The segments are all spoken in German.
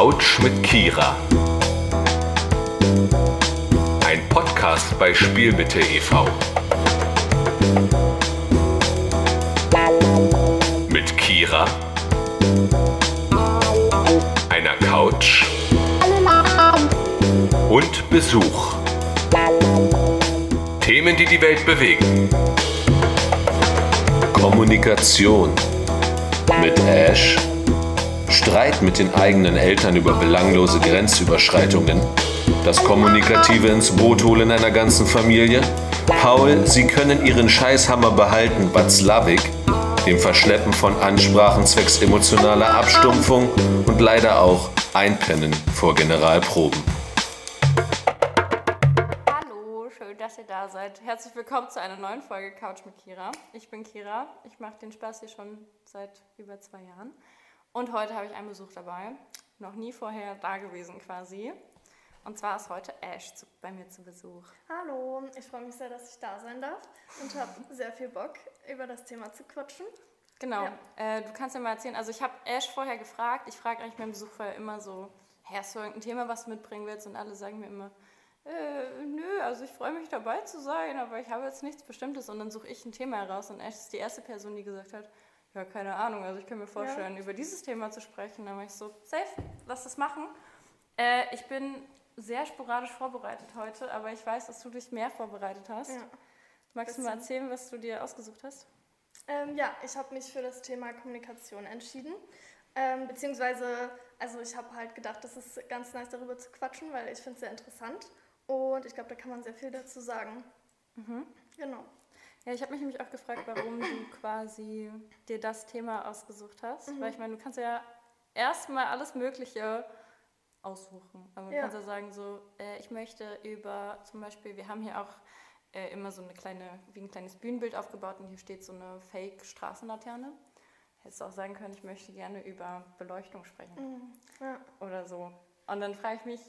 Couch mit Kira. Ein Podcast bei Spielbitte e.V. Mit Kira, einer Couch und Besuch. Themen, die die Welt bewegen. Kommunikation mit Ash. Streit mit den eigenen Eltern über belanglose Grenzüberschreitungen. Das Kommunikative ins Boot holen einer ganzen Familie. Paul, Sie können Ihren Scheißhammer behalten, Watzlawick. Dem Verschleppen von Ansprachen zwecks emotionaler Abstumpfung und leider auch Einpennen vor Generalproben. Hallo, schön, dass ihr da seid. Herzlich willkommen zu einer neuen Folge Couch mit Kira. Ich bin Kira. Ich mache den Spaß hier schon seit über zwei Jahren. Und heute habe ich einen Besuch dabei. Noch nie vorher da gewesen quasi. Und zwar ist heute Ash zu, bei mir zu Besuch. Hallo, ich freue mich sehr, dass ich da sein darf und habe sehr viel Bock, über das Thema zu quatschen. Genau. Ja. Äh, du kannst ja mal erzählen. Also ich habe Ash vorher gefragt. Ich frage eigentlich meinen Besuch vorher immer so, hey, hast du irgendein Thema, was du mitbringen willst? Und alle sagen mir immer, äh, nö, also ich freue mich dabei zu sein, aber ich habe jetzt nichts Bestimmtes. Und dann suche ich ein Thema heraus. Und Ash ist die erste Person, die gesagt hat, ja, keine Ahnung, also ich kann mir vorstellen, über dieses Thema zu sprechen. Dann war ich so, safe, lass das machen. Äh, ich bin sehr sporadisch vorbereitet heute, aber ich weiß, dass du dich mehr vorbereitet hast. Ja. Magst du mal Bisschen. erzählen, was du dir ausgesucht hast? Ähm, ja, ich habe mich für das Thema Kommunikation entschieden. Ähm, beziehungsweise, also ich habe halt gedacht, das ist ganz nice darüber zu quatschen, weil ich finde es sehr interessant und ich glaube, da kann man sehr viel dazu sagen. Genau. Ja, ich habe mich nämlich auch gefragt, warum du quasi dir das Thema ausgesucht hast. Mhm. Weil ich meine, du kannst ja erstmal alles Mögliche aussuchen. Aber du Ja. kannst ja sagen, so, äh, ich möchte über zum Beispiel, wir haben hier auch äh, immer so eine kleine, wie ein kleines Bühnenbild aufgebaut und hier steht so eine Fake-Straßenlaterne. Hättest du auch sagen können, ich möchte gerne über Beleuchtung sprechen Mhm. Ja. oder so. Und dann frage ich mich,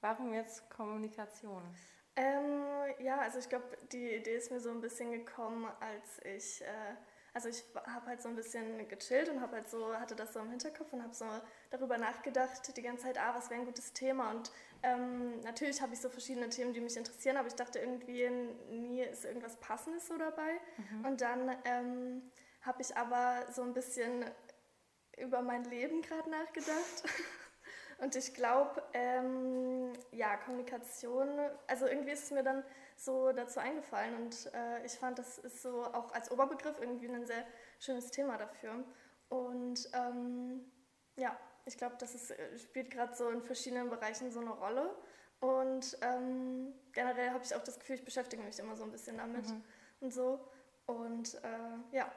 warum jetzt Kommunikation? Ähm, ja, also ich glaube, die Idee ist mir so ein bisschen gekommen, als ich, äh, also ich habe halt so ein bisschen gechillt und habe halt so, hatte das so im Hinterkopf und habe so darüber nachgedacht die ganze Zeit, ah, was wäre ein gutes Thema? Und ähm, natürlich habe ich so verschiedene Themen, die mich interessieren, aber ich dachte irgendwie, nie ist irgendwas Passendes so dabei. Und dann ähm, habe ich aber so ein bisschen über mein Leben gerade nachgedacht. Und ich glaube, ähm, ja, Kommunikation, also irgendwie ist es mir dann so dazu eingefallen und äh, ich fand, das ist so auch als Oberbegriff irgendwie ein sehr schönes Thema dafür. Und ähm, ja, ich glaube, das ist, äh, spielt gerade so in verschiedenen Bereichen so eine Rolle. Und ähm, generell habe ich auch das Gefühl, ich beschäftige mich immer so ein bisschen damit und so. Und äh, ja,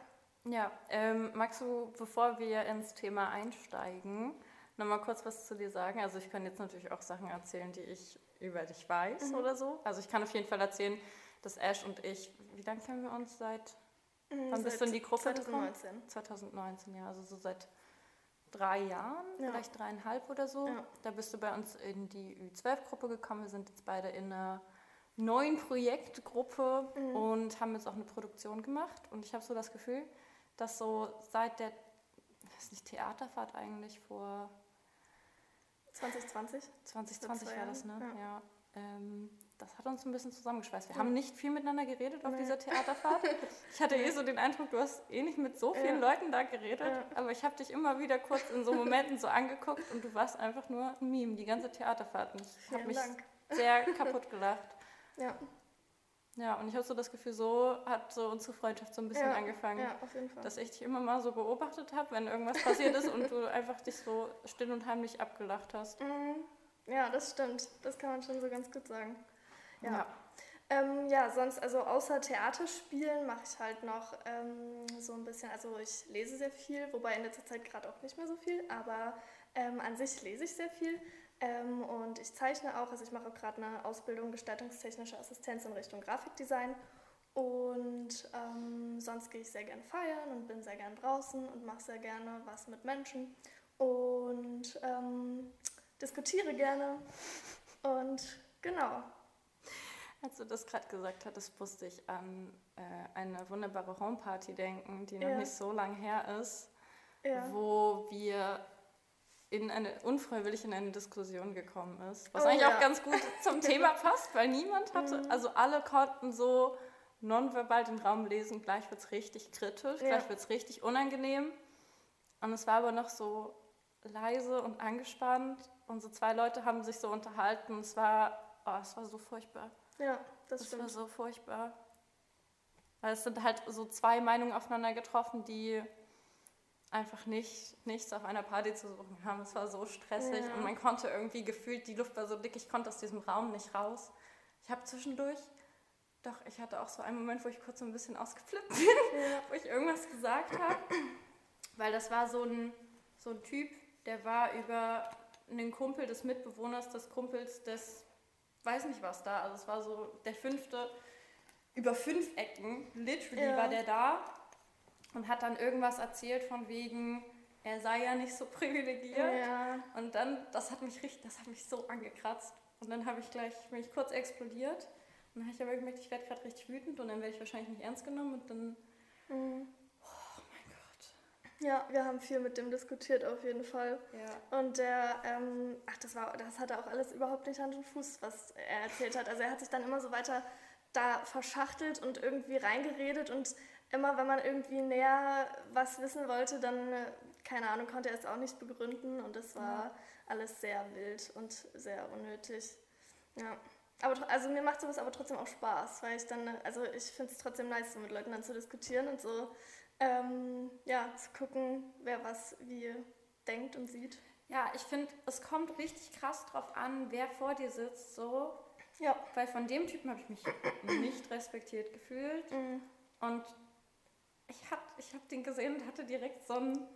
Ja, ähm, magst du, bevor wir ins Thema einsteigen, nochmal kurz was zu dir sagen? Also ich kann jetzt natürlich auch Sachen erzählen, die ich über dich weiß oder so. Also ich kann auf jeden Fall erzählen, dass Ash und ich, wie lange kennen wir uns seit? Wann bist du in die Gruppe gekommen? 2019. 2019, ja, also so seit drei Jahren, Ja. vielleicht dreieinhalb oder so. Ja. Da bist du bei uns in die Ü12-Gruppe gekommen. Wir sind jetzt beide in einer neuen Projektgruppe Mhm. und haben jetzt auch eine Produktion gemacht. Und ich habe so das Gefühl, dass so seit der, weiß nicht, Theaterfahrt eigentlich vor 2020? 2020 zwei war das, ne? Jahren, Ja. Ähm, das hat uns ein bisschen zusammengeschweißt. Wir haben nicht viel miteinander geredet auf Nee. dieser Theaterfahrt. Ich hatte eh so den Eindruck, du hast eh nicht mit so vielen Ja. Leuten da geredet, Ja. aber ich habe dich immer wieder kurz in so Momenten so angeguckt und du warst einfach nur ein Meme, die ganze Theaterfahrt. Und ich habe mich Dank. sehr kaputt gelacht. Ja, Ja, und ich habe so das Gefühl, so hat so unsere Freundschaft so ein bisschen ja, angefangen. Ja, auf jeden Fall. Dass ich dich immer mal so beobachtet habe, wenn irgendwas passiert ist und du einfach dich so still und heimlich abgelacht hast. Mhm. Ja, das stimmt. Das kann man schon so ganz gut sagen. Ja. Ja. Ähm, ja, sonst, also außer Theaterspielen mache ich halt noch ähm, so ein bisschen, also ich lese sehr viel, wobei in letzter Zeit gerade auch nicht mehr so viel, aber ähm, an sich lese ich sehr viel. Ähm, und ich zeichne auch, also ich mache auch gerade eine Ausbildung gestaltungstechnische Assistenz in Richtung Grafikdesign. Und ähm, sonst gehe ich sehr gern feiern und bin sehr gern draußen und mache sehr gerne was mit Menschen. Und ähm, diskutiere gerne. Und genau. Als du das gerade gesagt hattest, musste ich an äh, eine wunderbare Homeparty denken, die noch Ja. nicht so lang her ist, Ja. wo wir in eine, unfreiwillig in eine Diskussion gekommen ist. Was Oh, eigentlich ja. auch ganz gut zum Thema passt, weil niemand hatte, Mhm. also alle konnten so nonverbal den Raum lesen, gleich wird es richtig kritisch, Ja. gleich wird es richtig unangenehm. Und es war aber noch so leise und angespannt. Und so zwei Leute haben sich so unterhalten. Es war, oh, es war so furchtbar. Ja, das Es war stimmt. so furchtbar. Weil es sind halt so zwei Meinungen aufeinander getroffen, die einfach nicht, nichts auf einer Party zu suchen haben. Es war so stressig Ja. und man konnte irgendwie gefühlt, die Luft war so dick, ich konnte aus diesem Raum nicht raus. Ich habe zwischendurch, doch, ich hatte auch so einen Moment, wo ich kurz so ein bisschen ausgeflippt bin, Ja. wo ich irgendwas gesagt habe. Weil das war so ein, so ein Typ, der war über einen Kumpel des Mitbewohners des Kumpels des, weiß nicht was da, also es war so der fünfte, über fünf Ecken, literally Ja. war der da und hat dann irgendwas erzählt von wegen, er sei ja nicht so privilegiert. Ja. Und dann, das hat mich richtig, das hat mich so angekratzt. Und dann habe ich gleich, bin ich kurz explodiert. Und dann habe ich aber gemerkt, ich werde gerade richtig wütend und dann werde ich wahrscheinlich nicht ernst genommen und dann, Mhm. oh mein Gott. Ja, wir haben viel mit dem diskutiert auf jeden Fall. Ja. Und der, ähm, ach, das war, das hatte auch alles überhaupt nicht Hand und Fuß, was er erzählt hat. Also er hat sich dann immer so weiter da verschachtelt und irgendwie reingeredet und immer, wenn man irgendwie näher was wissen wollte, dann, äh, keine Ahnung, konnte er es auch nicht begründen und das war alles sehr wild und sehr unnötig. Ja. Aber also mir macht sowas aber trotzdem auch Spaß, weil ich dann, äh, also ich finde es trotzdem nice, so mit Leuten dann zu diskutieren und so, ähm, ja, zu gucken, wer was wie denkt und sieht. Ja, ich finde, es kommt richtig krass drauf an, wer vor dir sitzt, so. Ja. Weil von dem Typen habe ich mich nicht respektiert gefühlt. Mhm. Und ich habe ich hab den gesehen und hatte direkt so ein,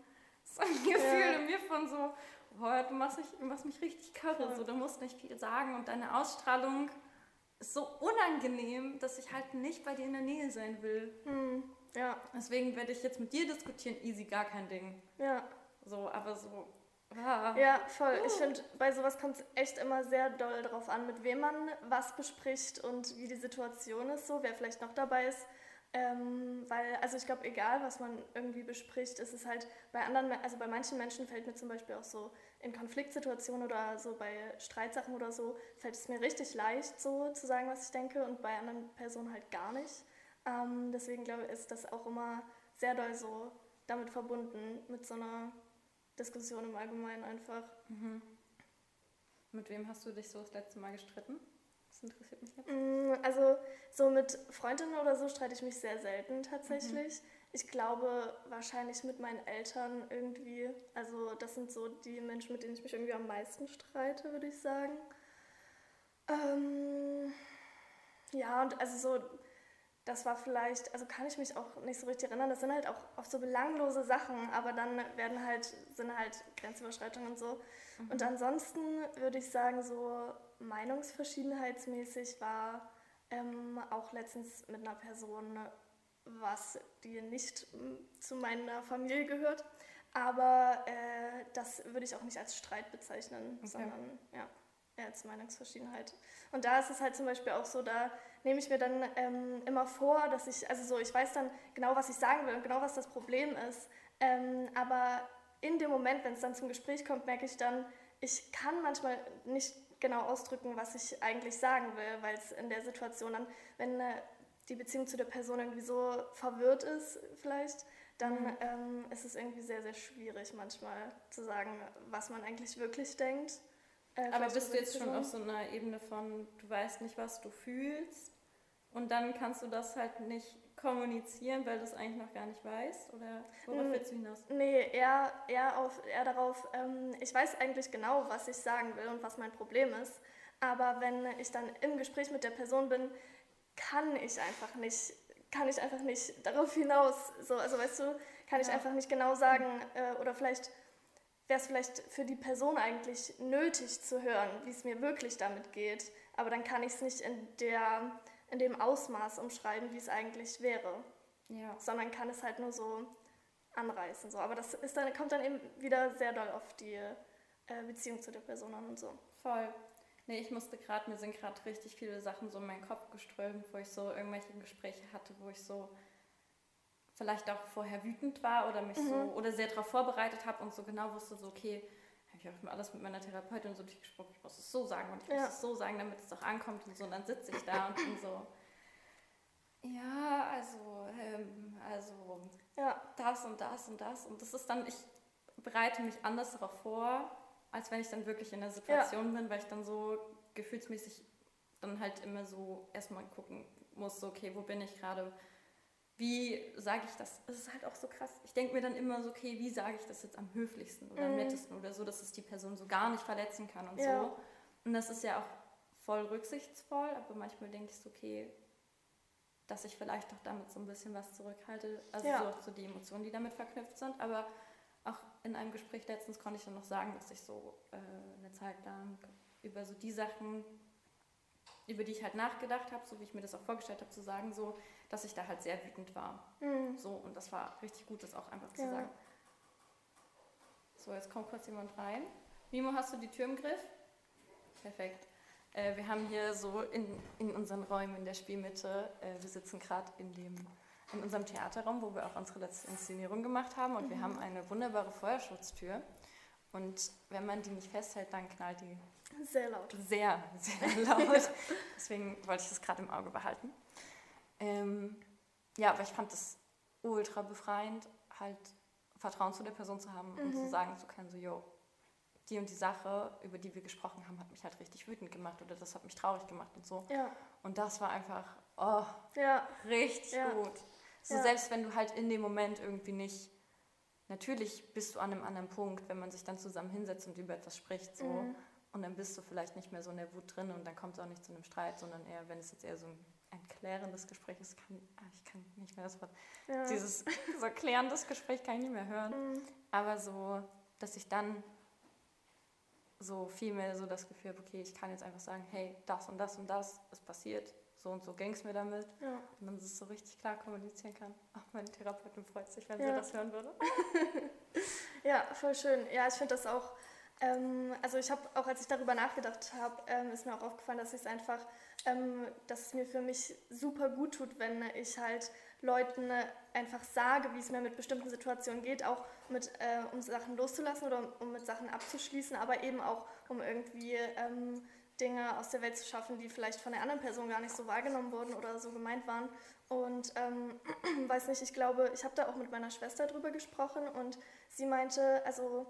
so ein Gefühl Ja. in mir von so, boah, du machst mich, du machst mich richtig körre, Voll. so, du musst nicht viel sagen und deine Ausstrahlung ist so unangenehm, dass ich halt nicht bei dir in der Nähe sein will. Mhm. Ja, Deswegen werde ich jetzt mit dir diskutieren, easy, gar kein Ding. ja. So, aber so, ah. Ja, voll. Ich finde, bei sowas kommt es echt immer sehr doll drauf an, mit wem man was bespricht und wie die Situation ist, so, wer vielleicht noch dabei ist. Ähm, weil, also ich glaube, egal was man irgendwie bespricht, ist es halt bei anderen, also bei manchen Menschen fällt mir zum Beispiel auch so in Konfliktsituationen oder so bei Streitsachen oder so, fällt es mir richtig leicht, so zu sagen, was ich denke und bei anderen Personen halt gar nicht. Ähm, deswegen glaube ich, ist das auch immer sehr doll so damit verbunden, mit so einer Diskussion im Allgemeinen einfach. Mhm. Mit wem hast du dich so das letzte Mal gestritten? Das interessiert mich jetzt. Mm, Also so mit Freundinnen oder so streite ich mich sehr selten tatsächlich. Ich glaube wahrscheinlich mit meinen Eltern irgendwie. Also das sind so die Menschen, mit denen ich mich irgendwie am meisten streite, würde ich sagen. Ähm, ja, und also so, das war vielleicht, also kann ich mich auch nicht so richtig erinnern, das sind halt auch oft so belanglose Sachen, aber dann werden halt, sind halt Grenzüberschreitungen und so. Und ansonsten würde ich sagen, so meinungsverschiedenheitsmäßig war ähm, auch letztens mit einer Person, was die nicht mm, zu meiner Familie gehört. Aber äh, das würde ich auch nicht als Streit bezeichnen, Okay. sondern ja, eher als Meinungsverschiedenheit. Und da ist es halt zum Beispiel auch so, da nehme ich mir dann ähm, immer vor, dass ich, also so, ich weiß dann genau, was ich sagen will und genau, was das Problem ist. Ähm, aber in dem Moment, wenn es dann zum Gespräch kommt, merke ich dann, ich kann manchmal nicht genau ausdrücken, was ich eigentlich sagen will, weil es in der Situation dann, wenn äh, die Beziehung zu der Person irgendwie so verwirrt ist, vielleicht, dann Mhm. ähm, ist es irgendwie sehr, sehr schwierig manchmal zu sagen, was man eigentlich wirklich denkt. Äh, Aber bist du jetzt schon auf so einer Ebene von, du weißt nicht, was du fühlst und dann kannst du das halt nicht kommunizieren, weil du es eigentlich noch gar nicht weißt? Oder worauf Mm. willst du hinaus? Nee, eher, eher, auf, eher darauf, ähm, ich weiß eigentlich genau, was ich sagen will und was mein Problem ist. Aber wenn ich dann im Gespräch mit der Person bin, kann ich einfach nicht, kann ich einfach nicht darauf hinaus. So, also weißt du, kann ich Ja. einfach nicht genau sagen, äh, oder vielleicht wäre es vielleicht für die Person eigentlich nötig zu hören, wie es mir wirklich damit geht. Aber dann kann ich es nicht in, der, in dem Ausmaß umschreiben, wie es eigentlich wäre Ja. sondern kann es halt nur so anreißen. So. Aber das ist dann, kommt dann eben wieder sehr doll auf die äh, Beziehung zu der Person an und so. Voll. Nee, ich musste gerade, mir sind gerade richtig viele Sachen so in meinen Kopf geströmt, wo ich so irgendwelche Gespräche hatte, wo ich so vielleicht auch vorher wütend war oder mich so Mhm. oder sehr darauf vorbereitet habe und so genau wusste, so okay, ich habe immer alles mit meiner Therapeutin so durchgesprochen, ich muss es so sagen und ich muss Ja. es so sagen, damit es auch ankommt und so. Und dann sitze ich da und bin so, ja, also, ähm, also Ja, das und das und das. Und das ist dann, ich bereite mich anders darauf vor, als wenn ich dann wirklich in der Situation bin, weil ich dann so gefühlsmäßig dann halt immer so erstmal gucken muss, so, okay, wo bin ich gerade? Wie sage ich das? Es ist halt auch so krass. Ich denke mir dann immer so, okay, wie sage ich das jetzt am höflichsten oder am Mhm. nettesten oder so, dass es die Person so gar nicht verletzen kann und Ja. so. Und das ist ja auch voll rücksichtsvoll, aber manchmal denke ich so, okay, dass ich vielleicht auch damit so ein bisschen was zurückhalte. Also Ja. so, auch so die Emotionen, die damit verknüpft sind. Aber auch in einem Gespräch letztens konnte ich dann noch sagen, dass ich so äh, eine Zeit lang über so die Sachen, über die ich halt nachgedacht habe, so wie ich mir das auch vorgestellt habe, zu sagen, so, dass ich da halt sehr wütend war. Mhm. So, und das war richtig gut, das auch einfach zu Ja. sagen. So, jetzt kommt kurz jemand rein. Mimo, hast du die Tür im Griff? Perfekt. Äh, wir haben hier so in, in unseren Räumen in der Spielmitte, äh, wir sitzen gerade in, dem- in unserem Theaterraum, wo wir auch unsere letzte Inszenierung gemacht haben und wir haben eine wunderbare Feuerschutztür. Und wenn man die nicht festhält, dann knallt die sehr laut. sehr, sehr laut. Deswegen wollte ich das gerade im Auge behalten. Ähm, ja, aber ich fand das ultra befreiend, halt Vertrauen zu der Person zu haben und zu Mhm. sagen zu können, so, yo, die und die Sache, über die wir gesprochen haben, hat mich halt richtig wütend gemacht oder das hat mich traurig gemacht und so. Ja, Und das war einfach, oh, ja, richtig Ja. gut. So selbst wenn du halt in dem Moment irgendwie nicht, natürlich bist du an einem anderen Punkt, wenn man sich dann zusammen hinsetzt und über etwas spricht, so. Mhm. Und dann bist du vielleicht nicht mehr so in der Wut drin und dann kommt es auch nicht zu einem Streit, sondern eher, wenn es jetzt eher so ein, ein klärendes Gespräch ist, kann, ah, ich kann nicht mehr das Wort, ja. dieses so klärendes Gespräch kann ich nicht mehr hören. Mhm. Aber so, dass ich dann so viel mehr so das Gefühl habe, okay, ich kann jetzt einfach sagen, hey, das und das und das ist passiert, so und so ging es mir damit. Ja. Und dann es so richtig klar kommunizieren kann. Auch meine Therapeutin freut sich, wenn Ja. sie das hören würde. Ja, voll schön. Ja, ich finde das auch, ähm, also ich habe auch, als ich darüber nachgedacht habe, ähm, ist mir auch aufgefallen, dass es einfach, ähm, dass es mir für mich super gut tut, wenn ich halt Leuten einfach sage, wie es mir mit bestimmten Situationen geht, auch mit, äh, um Sachen loszulassen oder um, um mit Sachen abzuschließen, aber eben auch, um irgendwie ähm, Dinge aus der Welt zu schaffen, die vielleicht von der anderen Person gar nicht so wahrgenommen wurden oder so gemeint waren. Und ähm, weiß nicht, ich glaube, ich habe da auch mit meiner Schwester drüber gesprochen und sie meinte, also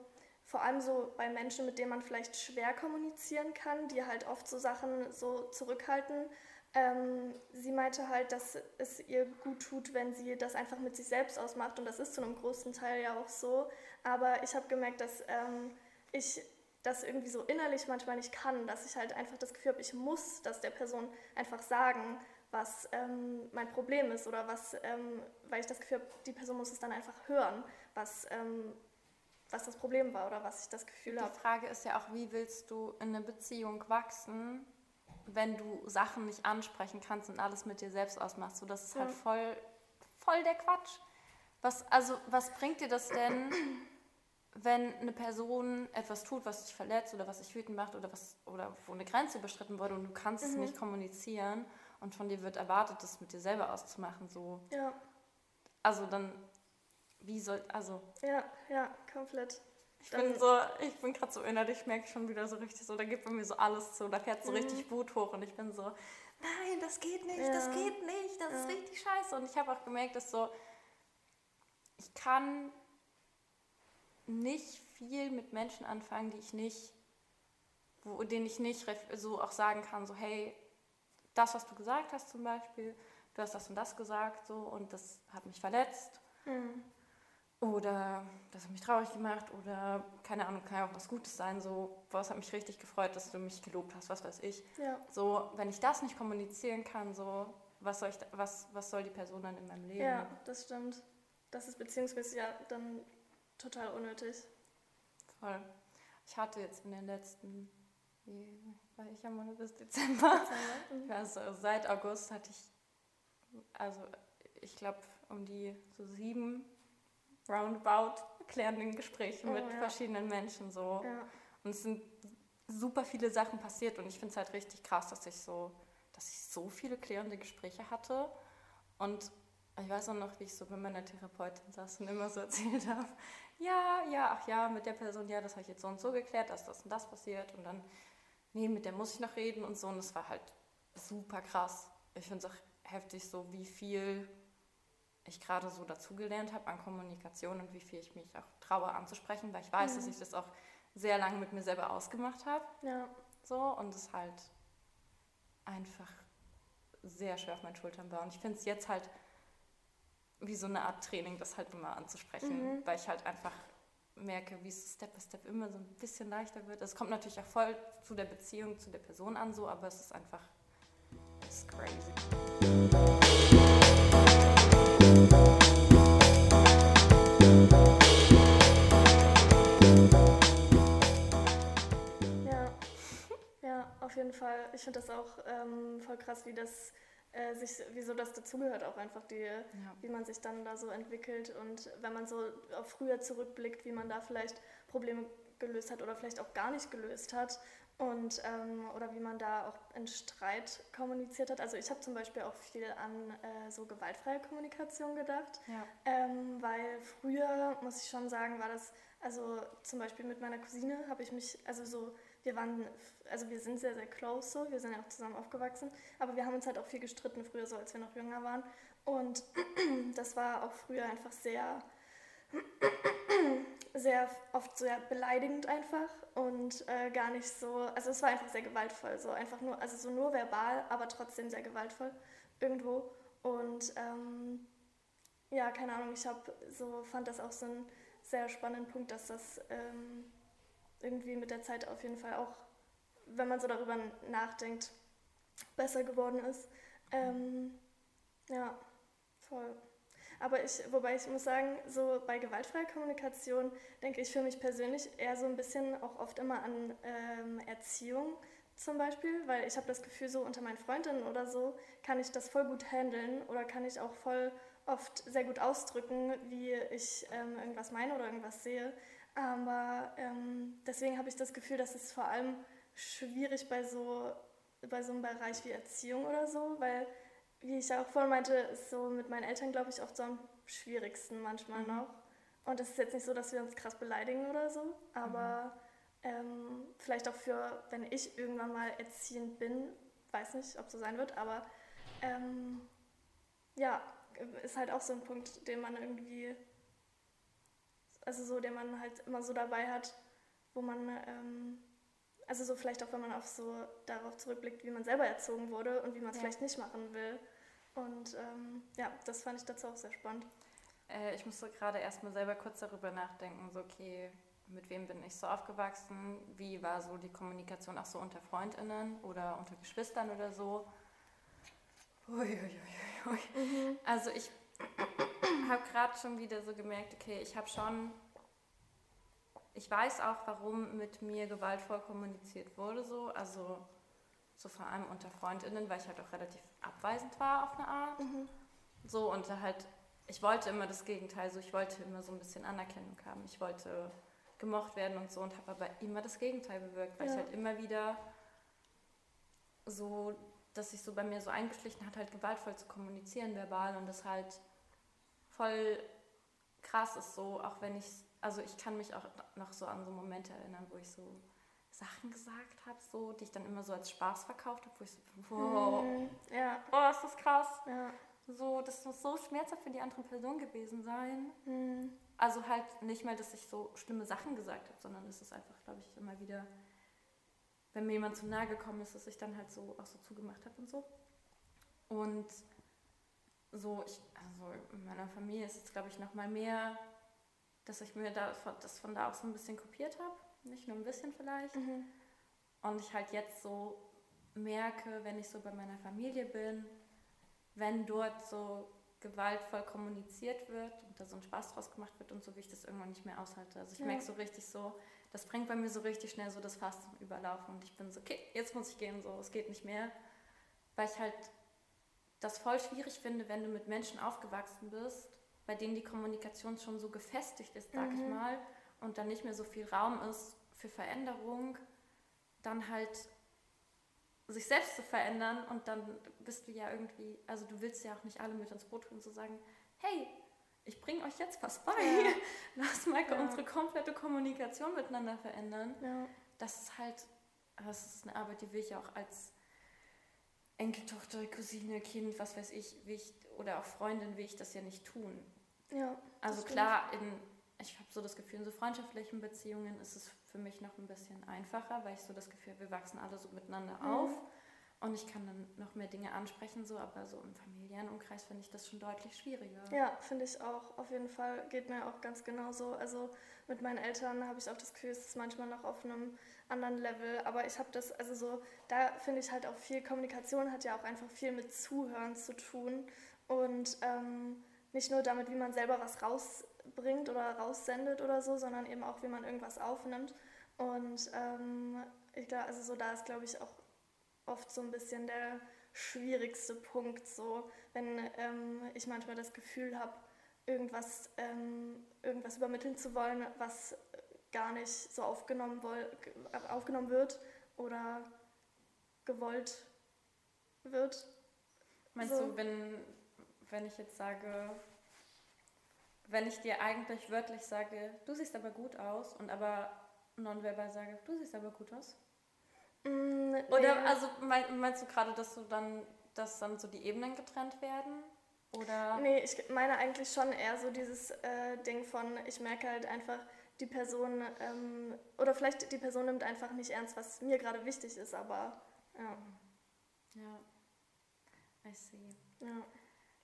vor allem so bei Menschen, mit denen man vielleicht schwer kommunizieren kann, die halt oft so Sachen so zurückhalten. Ähm, sie meinte halt, dass es ihr gut tut, wenn sie das einfach mit sich selbst ausmacht und das ist zu einem großen Teil ja auch so. Aber ich habe gemerkt, dass ähm, ich das irgendwie so innerlich manchmal nicht kann, dass ich halt einfach das Gefühl habe, ich muss das der Person einfach sagen, was ähm, mein Problem ist oder was, ähm, weil ich das Gefühl habe, die Person muss es dann einfach hören, was, ähm, was das Problem war oder was ich das Gefühl Die habe. Frage ist ja auch, wie willst du in einer Beziehung wachsen, wenn du Sachen nicht ansprechen kannst und alles mit dir selbst ausmachst. So, das ist halt Ja. voll, voll der Quatsch. Was, also, was bringt dir das denn, wenn eine Person etwas tut, was dich verletzt oder was dich wütend macht oder, was, oder wo eine Grenze überschritten wurde und du kannst es Mhm. nicht kommunizieren und von dir wird erwartet, das mit dir selber auszumachen. So. Ja, Also dann, wie soll, also ja, ja, komplett. ich Dann- bin so, ich bin gerade so innerlich, merke ich schon wieder so richtig so, da gibt bei mir so alles zu, da fährt so Mhm. richtig Wut hoch und ich bin so, nein, das geht nicht, das Ja. geht nicht, das ist Ja. richtig scheiße. Und ich habe auch gemerkt, dass so, ich kann nicht viel mit Menschen anfangen, die ich nicht, wo, denen ich nicht so auch sagen kann, so, hey, das, was du gesagt hast zum Beispiel, du hast das und das gesagt, so, und das hat mich verletzt. Mhm. Oder das hat mich traurig gemacht oder keine Ahnung, kann ja auch was Gutes sein. So, es hat mich richtig gefreut, dass du mich gelobt hast, was weiß ich. Ja, So, wenn ich das nicht kommunizieren kann, so, was soll, ich, da- was, was soll die Person dann in meinem Leben? ja, das stimmt. Das ist beziehungsmäßig ja dann total unnötig. Voll. Ich hatte jetzt in den letzten, wie war ich am Monat bis Dezember? Mhm. Also seit August hatte ich, also ich glaube, um die so sieben roundabout klärenden Gespräche Oh, mit ja. verschiedenen Menschen so. Ja, Und es sind super viele Sachen passiert und ich finde es halt richtig krass, dass ich so, dass ich so viele klärende Gespräche hatte. Und ich weiß auch noch, wie ich so bei meiner Therapeutin saß und immer so erzählt habe, ja, ja, ach ja, mit der Person, ja, das habe ich jetzt so und so geklärt, dass das und das passiert und dann, nee, mit der muss ich noch reden und so und es war halt super krass. Ich finde es auch heftig, so wie viel ich gerade so dazugelernt habe an Kommunikation und wie viel ich mich auch traue anzusprechen, weil ich weiß, mhm. dass ich das auch sehr lange mit mir selber ausgemacht habe. Ja. So und es halt einfach sehr schwer auf meinen Schultern war. Und ich finde es jetzt halt wie so eine Art Training, das halt immer anzusprechen, mhm. weil ich halt einfach merke, wie es Step by Step immer so ein bisschen leichter wird. Es kommt natürlich auch voll zu der Beziehung, zu der Person an, so, aber es ist einfach, ist crazy. Auf jeden Fall. Ich finde das auch ähm, voll krass, wie das äh, sich, wieso das dazugehört, auch einfach die, ja. wie man sich dann da so entwickelt und wenn man so auf früher zurückblickt, wie man da vielleicht Probleme gelöst hat oder vielleicht auch gar nicht gelöst hat und ähm, oder wie man da auch in Streit kommuniziert hat. Also ich habe zum Beispiel auch viel an äh, so gewaltfreie Kommunikation gedacht, ja. ähm, weil früher muss ich schon sagen, war das also zum Beispiel mit meiner Cousine habe ich mich also so wir waren, also wir sind sehr, sehr close so, wir sind ja auch zusammen aufgewachsen, aber wir haben uns halt auch viel gestritten früher so, als wir noch jünger waren. Und das war auch früher einfach sehr, sehr oft sehr beleidigend einfach und äh, gar nicht so, also es war einfach sehr gewaltvoll, so einfach nur, also so nur verbal, aber trotzdem sehr gewaltvoll irgendwo. Und ähm, ja, keine Ahnung, ich habe so, fand das auch so einen sehr spannenden Punkt, dass das ähm, irgendwie mit der Zeit auf jeden Fall auch, wenn man so darüber nachdenkt, besser geworden ist. Ähm, ja, voll. Aber ich, wobei ich muss sagen, so bei gewaltfreier Kommunikation denke ich für mich persönlich eher so ein bisschen auch oft immer an ähm, Erziehung zum Beispiel, weil ich habe das Gefühl, so unter meinen Freundinnen oder so kann ich das voll gut handeln oder kann ich auch voll oft sehr gut ausdrücken, wie ich ähm, irgendwas meine oder irgendwas sehe. Aber ähm, deswegen habe ich das Gefühl, dass es vor allem schwierig bei so, bei so einem Bereich wie Erziehung oder so, weil, wie ich ja auch vorhin meinte, ist so mit meinen Eltern, glaube ich, oft so am schwierigsten manchmal mhm. noch. Und es ist jetzt nicht so, dass wir uns krass beleidigen oder so, aber mhm. ähm, vielleicht auch für, wenn ich irgendwann mal erziehend bin, weiß nicht, ob so sein wird, aber ähm, ja, ist halt auch so ein Punkt, den man irgendwie also so, den man halt immer so dabei hat, wo man, ähm, also so vielleicht auch, wenn man auf so darauf zurückblickt, wie man selber erzogen wurde und wie man es ja. vielleicht nicht machen will. Und ähm, ja, das fand ich dazu auch sehr spannend. Äh, ich musste gerade erstmal selber kurz darüber nachdenken, so okay, mit wem bin ich so aufgewachsen? Wie war so die Kommunikation auch so unter FreundInnen oder unter Geschwistern oder so? Uiuiuiui. Mhm. Also ich habe gerade schon wieder so gemerkt, okay, ich habe schon, ich weiß auch, warum mit mir gewaltvoll kommuniziert wurde, so, also so vor allem unter Freundinnen, weil ich halt auch relativ abweisend war auf eine Art. Mhm. So und halt, ich wollte immer das Gegenteil, so ich wollte immer so ein bisschen Anerkennung haben, ich wollte gemocht werden und so und habe aber immer das Gegenteil bewirkt, weil ja. ich halt immer wieder so, dass sich so bei mir so eingeschlichen hat, halt gewaltvoll zu kommunizieren verbal und das halt voll krass ist so, auch wenn ich, also ich kann mich auch noch so an so Momente erinnern, wo ich so Sachen gesagt habe, so, die ich dann immer so als Spaß verkauft habe, wo ich so, wow, mhm, ja. oh, ist das krass. Ja. So, das muss so schmerzhaft für die andere Person gewesen sein. Mhm. Also halt nicht mal, dass ich so schlimme Sachen gesagt habe, sondern es ist einfach, glaube ich, immer wieder, wenn mir jemand zu nahe gekommen ist, dass ich dann halt so auch so zugemacht habe und so. Und so, ich, also in meiner Familie ist es, glaube ich, noch mal mehr, dass ich mir da, das von da auch so ein bisschen kopiert habe. Nicht nur ein bisschen vielleicht. Mhm. Und ich halt jetzt so merke, wenn ich so bei meiner Familie bin, wenn dort so gewaltvoll kommuniziert wird und da so ein Spaß draus gemacht wird und so, wie ich das irgendwann nicht mehr aushalte. Also ich ja. merke so richtig so, das bringt bei mir so richtig schnell so das Fass zum Überlaufen und ich bin so, okay, jetzt muss ich gehen, so, es geht nicht mehr. Weil ich halt das voll schwierig finde, wenn du mit Menschen aufgewachsen bist, bei denen die Kommunikation schon so gefestigt ist, sag mhm. ich mal, und dann nicht mehr so viel Raum ist für Veränderung, dann halt sich selbst zu verändern und dann bist du ja irgendwie, also du willst ja auch nicht alle mit ins Boot holen, zu sagen, hey, ich bringe euch jetzt was bei. Ja. Lass mal Ja. unsere komplette Kommunikation miteinander verändern. Ja. Das ist halt, das ist eine Arbeit, die will ich auch als Enkeltochter, Cousine, Kind, was weiß ich, will ich oder auch Freundin will ich das ja nicht tun. ja Also klar, in, ich habe so das Gefühl, in so freundschaftlichen Beziehungen ist es für mich noch ein bisschen einfacher, weil ich so das Gefühl, wir wachsen alle so miteinander Mhm. auf und ich kann dann noch mehr Dinge ansprechen, so, aber so im Familienumkreis finde ich das schon deutlich schwieriger. Ja, finde ich auch. Auf jeden Fall geht mir auch ganz genauso. Also mit meinen Eltern habe ich auch das Gefühl, es ist manchmal noch auf einem anderen Level. Aber ich habe das, also so, da finde ich halt auch viel, Kommunikation hat ja auch einfach viel mit Zuhören zu tun. Und ähm, nicht nur damit, wie man selber was rausbringt oder raussendet oder so, sondern eben auch, wie man irgendwas aufnimmt. Und ähm, ich glaube, also so da ist, glaube ich, auch oft so ein bisschen der schwierigste Punkt, so wenn ähm, ich manchmal das Gefühl habe, irgendwas, ähm, irgendwas übermitteln zu wollen, was gar nicht so aufgenommen, aufgenommen wird oder gewollt wird. Meinst So. du, wenn, wenn ich jetzt sage, wenn ich dir eigentlich wörtlich sage, du siehst aber gut aus und aber nonverbal sage, du siehst aber gut aus? Mm, Oder nee. also mein, meinst du gerade, dass du dann, dass dann so die Ebenen getrennt werden? Oder Nee, ich meine eigentlich schon eher so dieses äh, Ding von, ich merke halt einfach, die Person, ähm, oder vielleicht die Person nimmt einfach nicht ernst, was mir gerade wichtig ist, aber ja. ja, I see. ja.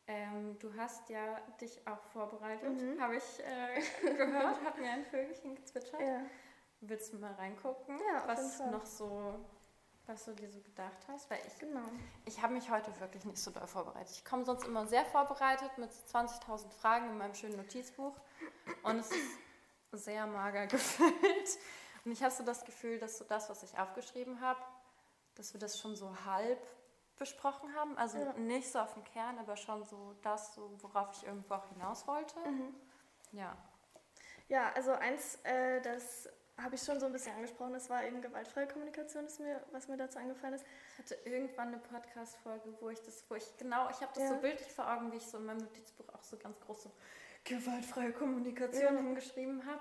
Ähm, du hast ja dich auch vorbereitet, Mhm. habe ich äh, gehört, hat mir ein Vögelchen gezwitschert. ja. Willst du mal reingucken, Ja, was noch so, was du dir so gedacht hast? Weil ich Genau. Ich habe mich heute wirklich nicht so doll vorbereitet. Ich komme sonst immer sehr vorbereitet mit 20.000 Fragen in meinem schönen Notizbuch und es ist sehr mager gefüllt. Und ich habe so das Gefühl, dass so das, was ich aufgeschrieben habe, dass wir das schon so halb besprochen haben. Also Ja. nicht so auf den Kern, aber schon so das, so, worauf ich irgendwo auch hinaus wollte. Mhm. Ja. Ja, also eins, äh, das habe ich schon so ein bisschen angesprochen, das war eben gewaltfreie Kommunikation, ist mir, was mir dazu eingefallen ist. Ich hatte irgendwann eine Podcast-Folge, wo ich das, wo ich genau, ich habe das Ja. so bildlich vor Augen, wie ich so in meinem Notizbuch auch so ganz groß so gewaltfreie Kommunikation Ja. hingeschrieben habe.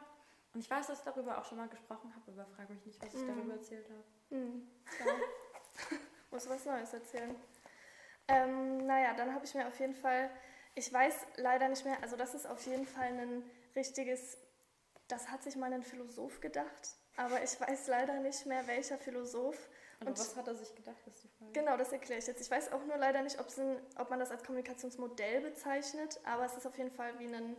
Und ich weiß, dass ich darüber auch schon mal gesprochen habe, aber frage mich nicht, was ich Mhm. darüber erzählt habe. Hm, klar. Muss was Neues erzählen. Ähm, naja, dann habe ich mir auf jeden Fall, ich weiß leider nicht mehr, also das ist auf jeden Fall ein richtiges, das hat sich mal ein Philosoph gedacht, aber ich weiß leider nicht mehr, welcher Philosoph. Aber Und- was hat er sich gedacht, ist die Genau, das erkläre ich jetzt. Ich weiß auch nur leider nicht, ein, ob man das als Kommunikationsmodell bezeichnet, aber es ist auf jeden Fall wie ein,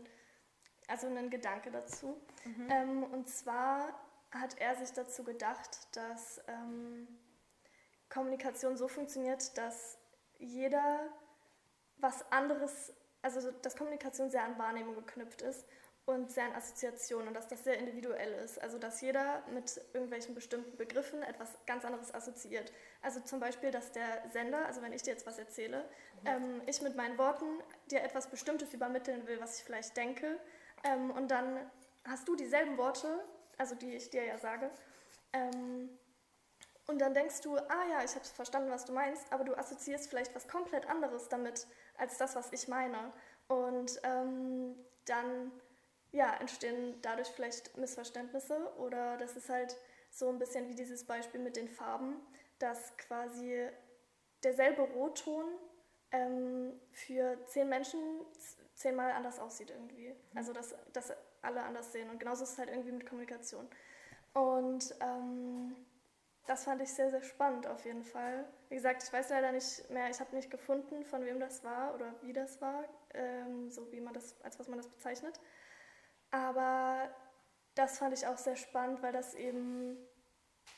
also ein Gedanke dazu. Mhm. Ähm, und zwar hat er sich dazu gedacht, dass ähm, Kommunikation so funktioniert, dass jeder was anderes, also dass Kommunikation sehr an Wahrnehmung geknüpft ist und sehr an Assoziationen und dass das sehr individuell ist. Also dass jeder mit irgendwelchen bestimmten Begriffen etwas ganz anderes assoziiert. Also zum Beispiel, dass der Sender, also wenn ich dir jetzt was erzähle, ähm, ich mit meinen Worten dir etwas Bestimmtes übermitteln will, was ich vielleicht denke. Ähm, und dann hast du dieselben Worte, also die ich dir ja sage. Ähm, und dann denkst du, ah ja, ich habe verstanden, was du meinst, aber du assoziierst vielleicht was komplett anderes damit, als das, was ich meine. Und ähm, dann ja, entstehen dadurch vielleicht Missverständnisse oder das ist halt so ein bisschen wie dieses Beispiel mit den Farben, dass quasi derselbe Rotton ähm, für zehn Menschen zehnmal anders aussieht irgendwie. Also dass, dass alle anders sehen. Und genauso ist es halt irgendwie mit Kommunikation. Und ähm, das fand ich sehr, sehr spannend auf jeden Fall. Wie gesagt, ich weiß leider nicht mehr, ich habe nicht gefunden, von wem das war oder wie das war, ähm, so wie man das, als was man das bezeichnet. Aber das fand ich auch sehr spannend, weil das eben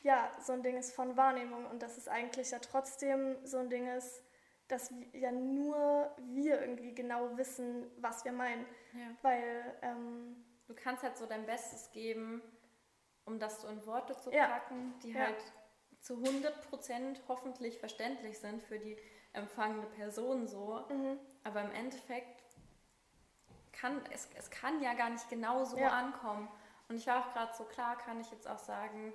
ja so ein Ding ist von Wahrnehmung und dass es eigentlich ja trotzdem so ein Ding ist, dass ja nur wir irgendwie genau wissen, was wir meinen. Ja. Weil, ähm, Du kannst halt so dein Bestes geben, um das so in Worte zu Ja. packen, die Ja. halt zu 100% hoffentlich verständlich sind für die empfangende Person so. mhm, Aber im Endeffekt kann es, es kann ja gar nicht genau so Ja. ankommen. Und ich war auch gerade so klar, kann ich jetzt auch sagen,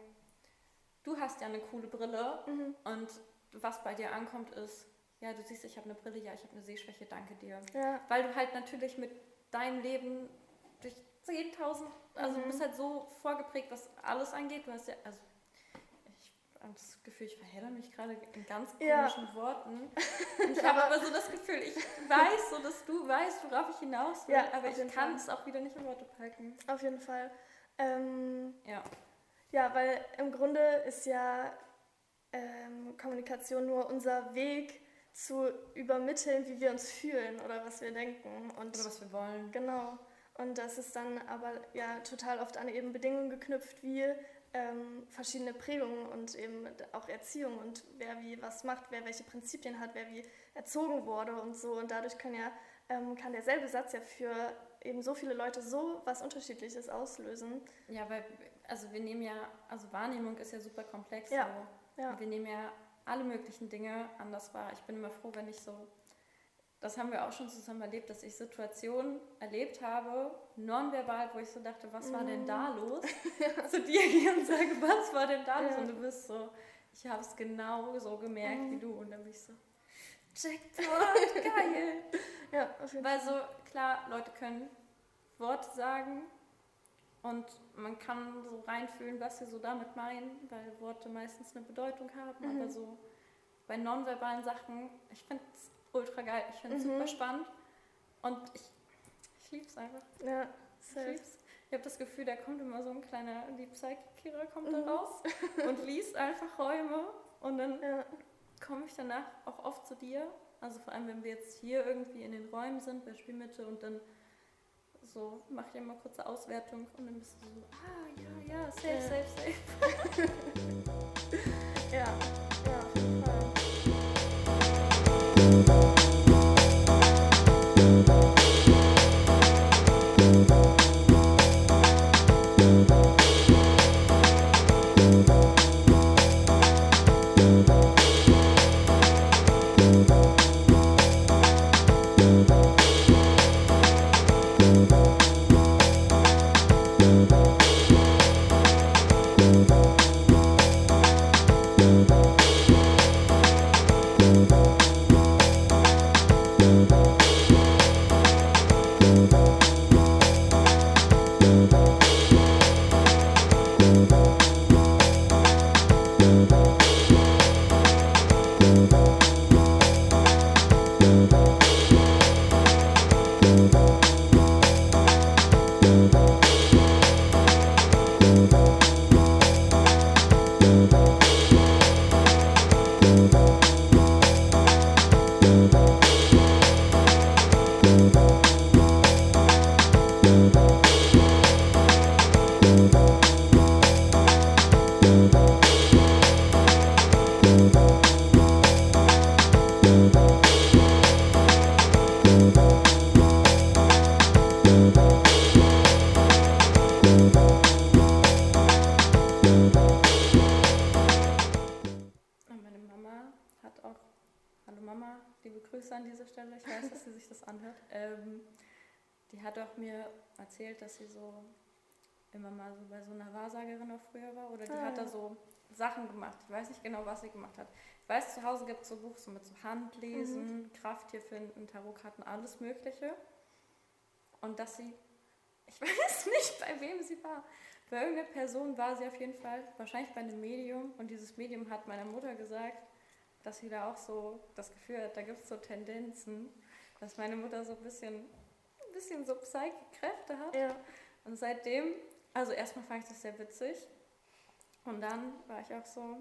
du hast ja eine coole Brille mhm, und was bei dir ankommt ist, ja, du siehst, ich habe eine Brille, ja, ich habe eine Sehschwäche, danke dir. Ja. Weil du halt natürlich mit deinem Leben durch 10.000, also du bist halt so vorgeprägt, was alles angeht. Du hast ja, also habe das Gefühl, ich verhedder mich gerade in ganz Ja. komischen Worten. Und ich habe aber so das Gefühl, ich weiß so, dass du weißt, worauf ich hinaus will, Ja, aber ich kann Fall. es auch wieder nicht in Worte packen. Auf jeden Fall. Ähm, Ja. ja, weil im Grunde ist ja ähm, Kommunikation nur unser Weg zu übermitteln, wie wir uns fühlen oder was wir denken. Und Oder was wir wollen. Genau. Und das ist dann aber ja total oft an eben Bedingungen geknüpft, wie ähm, verschiedene Prägungen und eben auch Erziehung und wer wie was macht, wer welche Prinzipien hat, wer wie erzogen wurde und so. Und dadurch kann ja ähm, kann derselbe Satz ja für eben so viele Leute so was Unterschiedliches auslösen. Ja, weil, also wir nehmen ja, also Wahrnehmung ist ja super komplex. Ja, So. ja. Wir nehmen ja alle möglichen Dinge anders wahr. Ich bin immer froh, wenn ich so, das haben wir auch schon zusammen erlebt, dass ich Situationen erlebt habe, nonverbal, wo ich so dachte, was war denn da los? Zu dir gehe und sage, was war denn da los? Mhm. Ja. Und du bist so, ich habe es genau so gemerkt Mhm. wie du. Und dann bin ich so, Jackpot, geil. Ja, auf jeden Fall. Weil so, klar, Leute können Worte sagen und man kann so reinfühlen, was sie so damit meinen, weil Worte meistens eine Bedeutung haben, Mhm. aber so bei nonverbalen Sachen, ich finde es ultra geil, ich finde es Mhm. super spannend und ich, ich liebe es einfach. Ja, Ich safe. lieb's. Ich habe das Gefühl, da kommt immer so ein kleiner, die Psyche-Kira kommt Mhm. da raus und liest einfach Räume und dann Ja, komme ich danach auch oft zu dir. Also vor allem, wenn wir jetzt hier irgendwie in den Räumen sind, bei Spielmitte und dann so mache ich immer kurze Auswertung und dann bist du so, ah ja, ja, safe, Ja. safe, safe. ja, Thank you. Und mal so bei so einer Wahrsagerin auch früher war oder die Ah. hat da so Sachen gemacht. Ich weiß nicht genau, was sie gemacht hat. Ich weiß, zu Hause gibt es so Buch so mit so Handlesen, Kraft hier finden, Tarotkarten, alles Mögliche. Und dass sie, ich weiß nicht, bei wem sie war. Bei irgendeiner Person war sie auf jeden Fall, wahrscheinlich bei einem Medium. Und dieses Medium hat meiner Mutter gesagt, dass sie da auch so das Gefühl hat, da gibt es so Tendenzen, dass meine Mutter so ein bisschen, ein bisschen so Psyche-Kräfte hat. Ja, Und seitdem, also erstmal fand ich das sehr witzig. Und dann war ich auch so,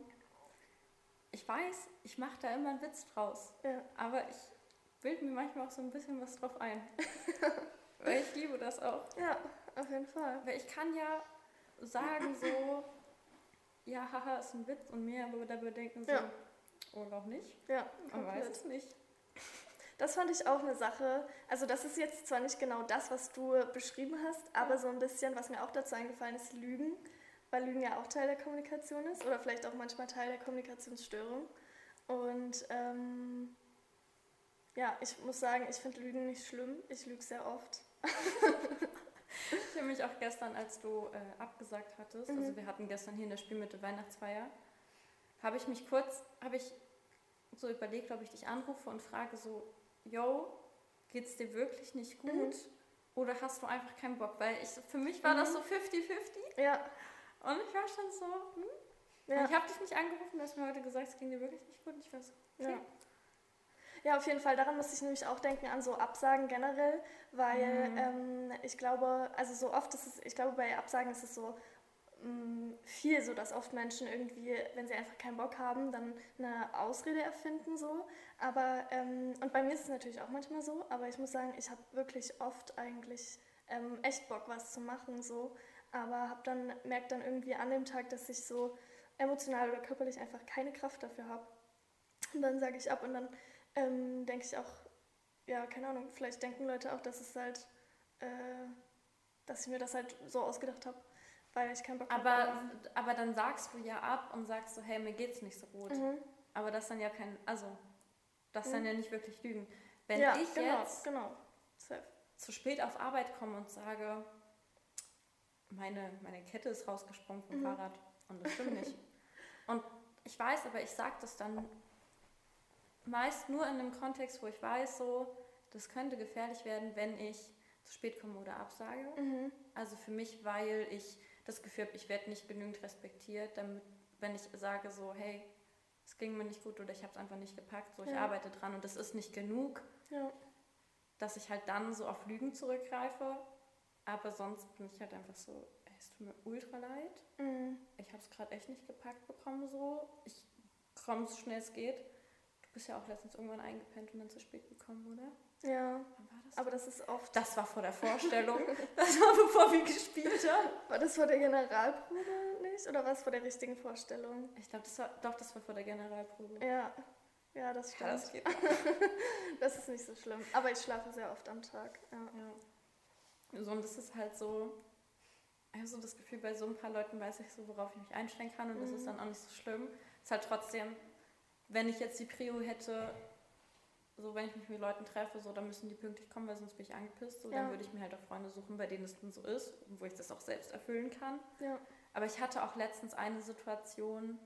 ich weiß, ich mache da immer einen Witz draus. ja, Aber ich bilde mir manchmal auch so ein bisschen was drauf ein. Weil ich liebe das auch. ja, auf jeden Fall. Weil ich kann ja sagen so, ja, haha, ist ein Witz und mir aber dabei denken so, Ja. oder auch nicht. Ja, Man weiß es nicht. Das fand ich auch eine Sache. Also das ist jetzt zwar nicht genau das, was du beschrieben hast, aber so ein bisschen, was mir auch dazu eingefallen ist, Lügen. Weil Lügen ja auch Teil der Kommunikation ist oder vielleicht auch manchmal Teil der Kommunikationsstörung. Und ähm, ja, ich muss sagen, ich finde Lügen nicht schlimm. Ich lüge sehr oft. Ich habe mich auch gestern, als du äh, abgesagt hattest, also wir hatten gestern hier in der Spielmitte Weihnachtsfeier, habe ich mich kurz, habe ich so überlegt, ob ich dich anrufe und frage so, yo, geht's dir wirklich nicht gut? Mhm. Oder hast du einfach keinen Bock? Weil ich, für mich war mhm. das so 50-50. Ja. Und ich war schon so, hm? Ja. ich habe dich nicht angerufen, du hast mir heute gesagt, es ging dir wirklich nicht gut. Und ich war so, okay. Ja. Ja, auf jeden Fall. Daran muss ich nämlich auch denken an so Absagen generell, weil mhm. ähm, ich glaube, also so oft ist es, ich glaube, bei Absagen ist es so viel so, dass oft Menschen irgendwie, wenn sie einfach keinen Bock haben, dann eine Ausrede erfinden so. Aber, ähm, und bei mir ist es natürlich auch manchmal so, aber ich muss sagen, ich habe wirklich oft eigentlich ähm, echt Bock, was zu machen so. Aber habe dann, merkt dann irgendwie an dem Tag, dass ich so emotional oder körperlich einfach keine Kraft dafür habe. Und dann sage ich ab und dann ähm, denke ich auch, ja, keine Ahnung, vielleicht denken Leute auch, dass es halt, äh, dass ich mir das halt so ausgedacht habe, weil ich keinen Bock habe. Aber, aber dann sagst du ja ab und sagst so, hey, mir geht's nicht so gut. Mhm. Aber das dann ja kein, also, das mhm. dann ja nicht wirklich lügen. Wenn ja, ich genau, jetzt genau. zu spät auf Arbeit komme und sage, meine, meine Kette ist rausgesprungen vom mhm. Fahrrad und das stimmt nicht. Und ich weiß, aber ich sage das dann meist nur in einem Kontext, wo ich weiß, so, das könnte gefährlich werden, wenn ich zu spät komme oder absage. Mhm. Also für mich, weil ich das Gefühl habe, ich werde nicht genügend respektiert, damit, wenn ich sage so, hey, es ging mir nicht gut oder ich habe es einfach nicht gepackt, so ich ja. arbeite dran und das ist nicht genug, ja. dass ich halt dann so auf Lügen zurückgreife. Aber sonst bin ich halt einfach so, ey, es tut mir ultra leid. Mhm. Ich habe es gerade echt nicht gepackt bekommen so. Ich komme so schnell es geht. Du bist ja auch letztens irgendwann eingepennt und dann zu spät gekommen, oder? Ja. Das aber das ist oft. Das war vor der Vorstellung. das war bevor wir gespielt haben. War das vor der Generalprobe nicht? Oder war es vor der richtigen Vorstellung? Ich glaube, das war. Doch, das war vor der Generalprobe. Ja. Ja, das stimmt. Ja, das, geht das ist nicht so schlimm. Aber ich schlafe sehr oft am Tag. Ja. ja. So, und das ist halt so. Ich habe so das Gefühl, bei so ein paar Leuten weiß ich so, worauf ich mich einstellen kann und mhm. das ist mhm. dann auch nicht so schlimm. Es ist halt trotzdem wenn ich jetzt die Prio hätte, so wenn ich mich mit Leuten treffe, so dann müssen die pünktlich kommen, weil sonst bin ich angepisst. So, ja. Dann würde ich mir halt auch Freunde suchen, bei denen es dann so ist und wo ich das auch selbst erfüllen kann. Ja. Aber ich hatte auch letztens eine Situation,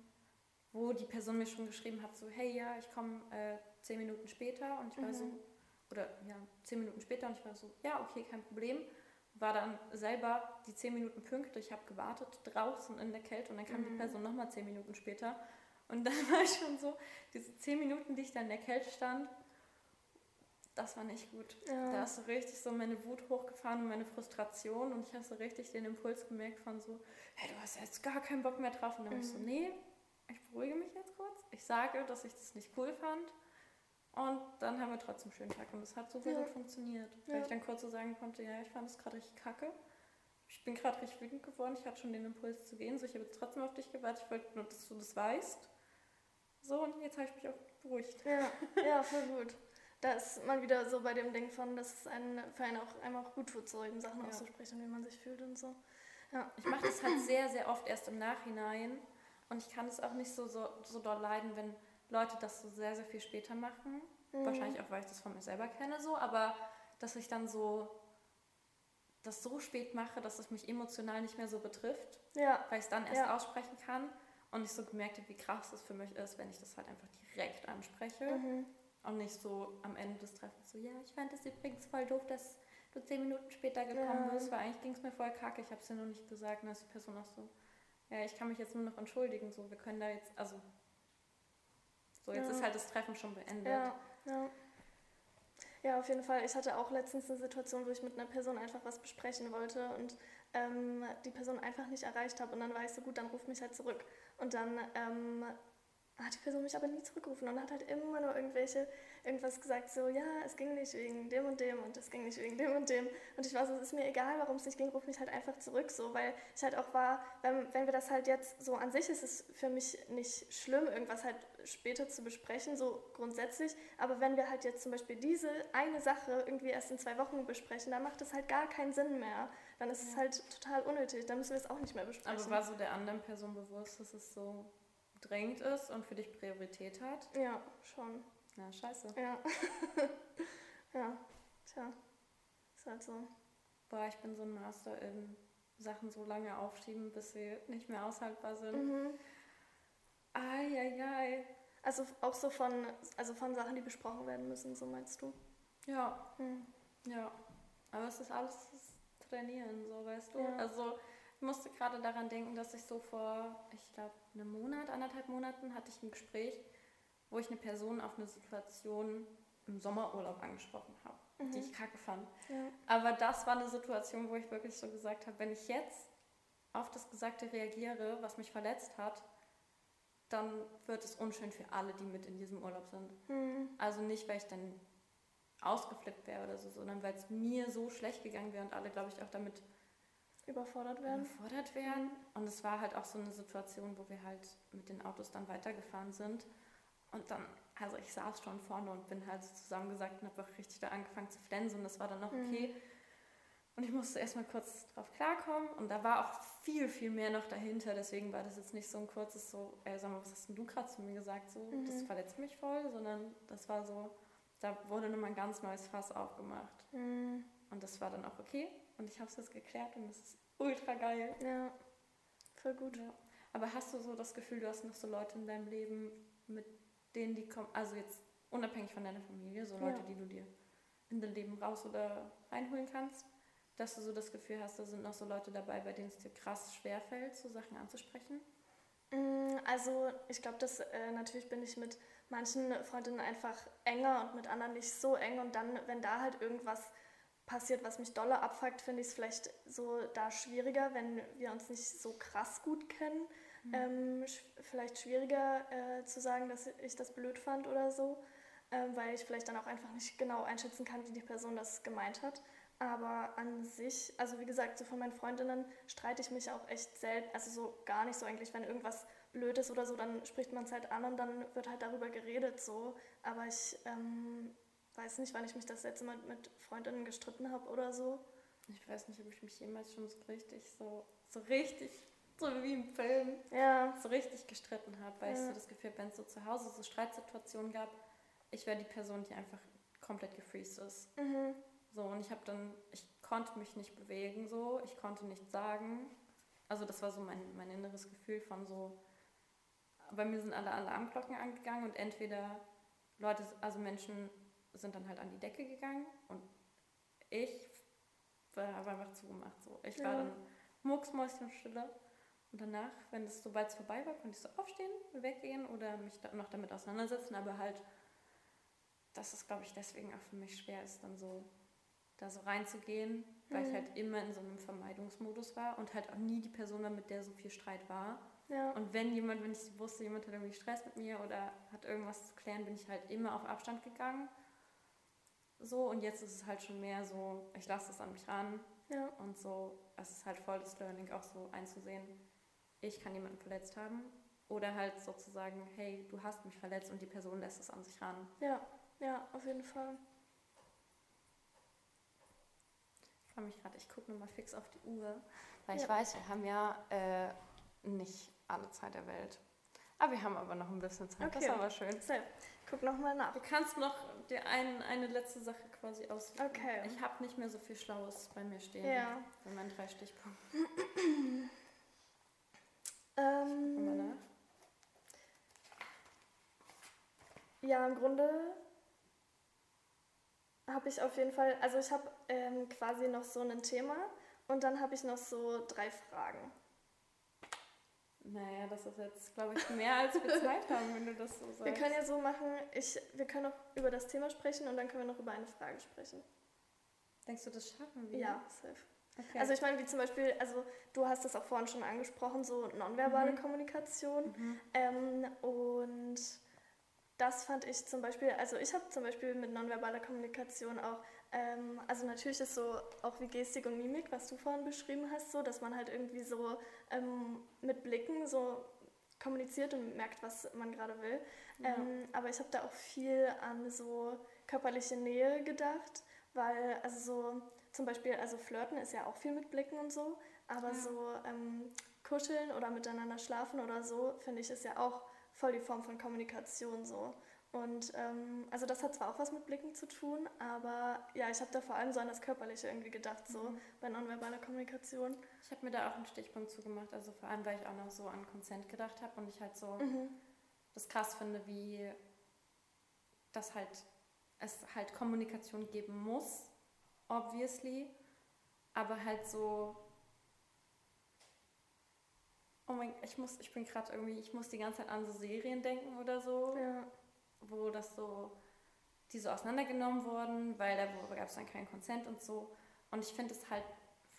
wo die Person mir schon geschrieben hat, so, hey ja, ich komme äh, zehn Minuten später und ich war mhm. so, oder ja, zehn Minuten später und ich war so, ja, okay, kein Problem. War dann selber die zehn Minuten pünktlich, ich habe gewartet draußen in der Kälte und dann kam mhm. die Person nochmal zehn Minuten später und dann war ich schon so, diese zehn Minuten, die ich da in der Kälte stand, das war nicht gut. Ja. Da hast du richtig so meine Wut hochgefahren und meine Frustration und ich habe so richtig den Impuls gemerkt von so, hey, du hast jetzt gar keinen Bock mehr drauf. Und dann mhm. ich so, mhm. nee, ich beruhige mich jetzt kurz. Ich sage, dass ich das nicht cool fand. Und dann haben wir trotzdem einen schönen Tag und es hat so ja. gut funktioniert. Weil ich dann kurz so sagen konnte, ja, ich fand es gerade richtig kacke. Ich bin gerade richtig wütend geworden. Ich hatte schon den Impuls zu gehen. So, ich habe jetzt trotzdem auf dich gewartet. Ich wollte nur, dass du das weißt. So, und jetzt habe ich mich auch beruhigt. Ja, ja, voll gut. Da ist man wieder so bei dem Ding von, dass es einen, für einen auch einmal auch gut tut, so eben Sachen ja. auszusprechen, wie man sich fühlt und so. Ja. Ich mache das halt sehr, sehr oft erst im Nachhinein. Und ich kann es auch nicht so, so, so doll leiden, wenn Leute das so sehr, sehr viel später machen. Mhm. Wahrscheinlich auch, weil ich das von mir selber kenne, so. Aber dass ich dann so das so spät mache, dass es mich emotional nicht mehr so betrifft. Ja. Weil ich es dann erst ja. aussprechen kann. Und ich so gemerkt habe, wie krass es für mich ist, wenn ich das halt einfach direkt anspreche. Mhm. Und nicht so am Ende des Treffens so, ja, ich fand es übrigens voll doof, dass du zehn Minuten später gekommen ja. bist, weil eigentlich ging es mir voll kacke, ich habe es dir noch nicht gesagt. Und dann ist die Person auch so, ja, ich kann mich jetzt nur noch entschuldigen, so, wir können da jetzt, also, so, jetzt ja. ist halt das Treffen schon beendet. Ja, ja. Ja, auf jeden Fall. Ich hatte auch letztens eine Situation, wo ich mit einer Person einfach was besprechen wollte und ähm, die Person einfach nicht erreicht habe. Und dann war ich so, gut, dann ruf mich halt zurück. Und dann ähm, hat die Person mich aber nie zurückgerufen und hat halt immer nur irgendwelche, irgendwas gesagt, so, ja, es ging nicht wegen dem und dem und es ging nicht wegen dem und dem. Und ich war so, es ist mir egal, warum es nicht ging, ruf mich halt einfach zurück, so, weil ich halt auch war, wenn, wenn wir das halt jetzt so an sich ist es für mich nicht schlimm, irgendwas halt später zu besprechen, so grundsätzlich, aber wenn wir halt jetzt zum Beispiel diese eine Sache irgendwie erst in zwei Wochen besprechen, dann macht es halt gar keinen Sinn mehr. Dann ist ja. es halt total unnötig, dann müssen wir es auch nicht mehr besprechen. Aber war so der anderen Person bewusst, dass es so drängt ist und für dich Priorität hat? Ja, schon. Ja, scheiße. Ja. ja, tja. Ist halt so. Boah, ich bin so ein Master in Sachen so lange aufschieben, bis sie nicht mehr aushaltbar sind. Mhm. Eieiei. Also auch so von, also von Sachen, die besprochen werden müssen, so meinst du? Ja. Hm. Ja. Aber es ist alles das Trainieren, so weißt du. Ja. Also musste gerade daran denken, dass ich so vor, ich glaube, einem Monat, anderthalb Monaten hatte ich ein Gespräch, wo ich eine Person auf eine Situation im Sommerurlaub angesprochen habe, die ich kacke fand. Ja. Aber das war eine Situation, wo ich wirklich so gesagt habe, wenn ich jetzt auf das Gesagte reagiere, was mich verletzt hat, dann wird es unschön für alle, die mit in diesem Urlaub sind. Hm. Also nicht, weil ich dann ausgeflippt wäre oder so, sondern weil es mir so schlecht gegangen wäre und alle, glaube ich, auch damit Überfordert werden. überfordert wären. Und es war halt auch so eine Situation, wo wir halt mit den Autos dann weitergefahren sind. Und dann, also ich saß schon vorne und bin halt so zusammengesagt und habe auch richtig da angefangen zu flänzen und das war dann noch okay. Und ich musste erstmal kurz drauf klarkommen und da war auch viel, viel mehr noch dahinter. Deswegen war das jetzt nicht so ein kurzes so, ey, sag mal, was hast denn du gerade zu mir gesagt? So, das verletzt mich voll, sondern das war so, da wurde nochmal ein ganz neues Fass aufgemacht. Hm. Und das war dann auch okay. Und ich habe es jetzt geklärt und es ist ultra geil. Ja, voll gut. Ja. Aber hast du so das Gefühl, du hast noch so Leute in deinem Leben, mit denen die kommen, also jetzt unabhängig von deiner Familie, so Leute, Ja. die du dir in dein Leben raus oder reinholen kannst, dass du so das Gefühl hast, da sind noch so Leute dabei, bei denen es dir krass schwerfällt, so Sachen anzusprechen? Mm, Also ich glaube, dass äh, natürlich bin ich mit manchen Freundinnen einfach enger und mit anderen nicht so eng und dann, wenn da halt irgendwas passiert, was mich dolle abfuckt, finde ich es vielleicht so da schwieriger, wenn wir uns nicht so krass gut kennen. Ähm, sch vielleicht schwieriger äh, zu sagen, dass ich das blöd fand oder so, ähm, weil ich vielleicht dann auch einfach nicht genau einschätzen kann, wie die Person das gemeint hat. Aber an sich, also wie gesagt, so von meinen Freundinnen streite ich mich auch echt selten, also so gar nicht so eigentlich, wenn irgendwas blöd ist oder so, dann spricht man es halt an und dann wird halt darüber geredet so. Aber ich ähm, weiß nicht, wann ich mich das letzte Mal mit Freundinnen gestritten habe oder so. Ich weiß nicht, ob ich mich jemals schon so richtig, so, so richtig, so wie im Film, Ja, so richtig gestritten habe, weil ich Ja. so das Gefühl wenn es so zu Hause so Streitsituationen gab, ich wäre die Person, die einfach komplett gefreezed ist. mhm. So, und ich habe dann, ich konnte mich nicht bewegen so, ich konnte nichts sagen. Also das war so mein, mein inneres Gefühl von so, bei mir sind alle Alarmglocken angegangen und entweder Leute, also Menschen sind dann halt an die Decke gegangen und ich war habe einfach zugemacht. So. Ich war Ja. dann mucksmäuschenstille und danach, wenn es sobald es vorbei war, konnte ich so aufstehen, weggehen oder mich da noch damit auseinandersetzen, aber halt, dass es, glaube ich, deswegen auch für mich schwer ist, dann so da so reinzugehen, weil ich Mhm. halt immer in so einem Vermeidungsmodus war und halt auch nie die Person war, mit der so viel Streit war. ja, Und wenn jemand, wenn ich wusste, jemand hat irgendwie Stress mit mir oder hat irgendwas zu klären, bin ich halt immer auf Abstand gegangen. So, und jetzt ist es halt schon mehr so, ich lasse es an mich ran ja, und so, es ist halt voll das Learning auch so einzusehen, ich kann jemanden verletzt haben. Oder halt sozusagen, hey, du hast mich verletzt und die Person lässt es an sich ran. ja, ja, auf jeden Fall. Ich freue mich gerade, ich gucke nochmal fix auf die Uhr, weil Ja. ich weiß, wir haben ja äh, nicht alle Zeit der Welt. Aber wir haben aber noch ein bisschen Zeit, das Okay. ist aber schön. So, guck nochmal nach. Du kannst noch dir ein, eine letzte Sache quasi aussuchen. Okay. Ich habe nicht mehr so viel Schlaues bei mir stehen. Ja. Bei meinen drei Stichpunkten. Ähm, ja, im Grunde habe ich auf jeden Fall, also ich habe ähm, quasi noch so ein Thema und dann habe ich noch so drei Fragen. Naja, das ist jetzt, glaube ich, mehr als wir Zeit haben, wenn du das so sagst. Wir können ja so machen, ich, wir können noch über das Thema sprechen und dann können wir noch über eine Frage sprechen. Denkst du, das schaffen wir? Ja, safe. Okay. Also ich meine, wie zum Beispiel, also du hast das auch vorhin schon angesprochen, so nonverbale Mhm. Kommunikation. Ähm, und das fand ich zum Beispiel, also ich habe zum Beispiel mit nonverbaler Kommunikation auch, ähm, also natürlich ist so auch wie Gestik und Mimik, was du vorhin beschrieben hast, so, dass man halt irgendwie so ähm, mit Blicken so kommuniziert und merkt, was man gerade will. Ja. Ähm, aber ich habe da auch viel an so körperliche Nähe gedacht, weil also so zum Beispiel, also Flirten ist ja auch viel mit Blicken und so, aber Ja. so ähm, kuscheln oder miteinander schlafen oder so, finde ich, ist ja auch voll die Form von Kommunikation so. Und ähm, also das hat zwar auch was mit Blicken zu tun, aber ja, ich habe da vor allem so an das Körperliche irgendwie gedacht, so Mhm. bei nonverbaler Kommunikation. Ich habe mir da auch einen Stichpunkt zugemacht, also vor allem, weil ich auch noch so an Consent gedacht habe und ich halt so Mhm. das krass finde, wie das halt es halt Kommunikation geben muss, obviously, aber halt so Oh mein ich muss, ich bin gerade irgendwie, ich muss die ganze Zeit an so Serien denken oder so, Ja. Wo das so, die so auseinandergenommen wurden, weil da gab es dann keinen Consent und so. Und ich finde es halt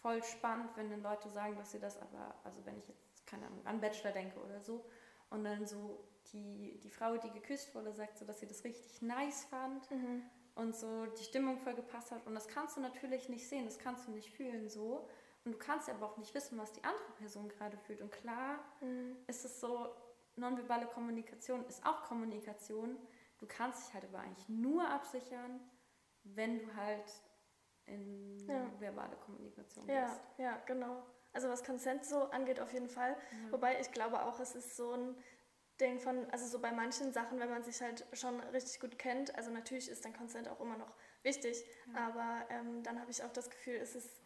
voll spannend, wenn dann Leute sagen, dass sie das aber, also wenn ich jetzt, keine Ahnung, an Bachelor denke oder so, und dann so die, die Frau, die geküsst wurde, sagt so, dass sie das richtig nice fand Mhm. und so die Stimmung voll gepasst hat. Und das kannst du natürlich nicht sehen, das kannst du nicht fühlen so. Und du kannst aber auch nicht wissen, was die andere Person gerade fühlt. Und klar Mhm. ist es so, nonverbale Kommunikation ist auch Kommunikation. Du kannst dich halt aber eigentlich nur absichern, wenn du halt in Ja. verbale Kommunikation Ja, gehst. ja, genau. Also was Consent so angeht, auf jeden Fall. Ja. Wobei ich glaube auch, es ist so ein Ding von, also so bei manchen Sachen, wenn man sich halt schon richtig gut kennt, also natürlich ist dann Consent auch immer noch wichtig, aber ähm, dann habe ich auch das Gefühl, es ist,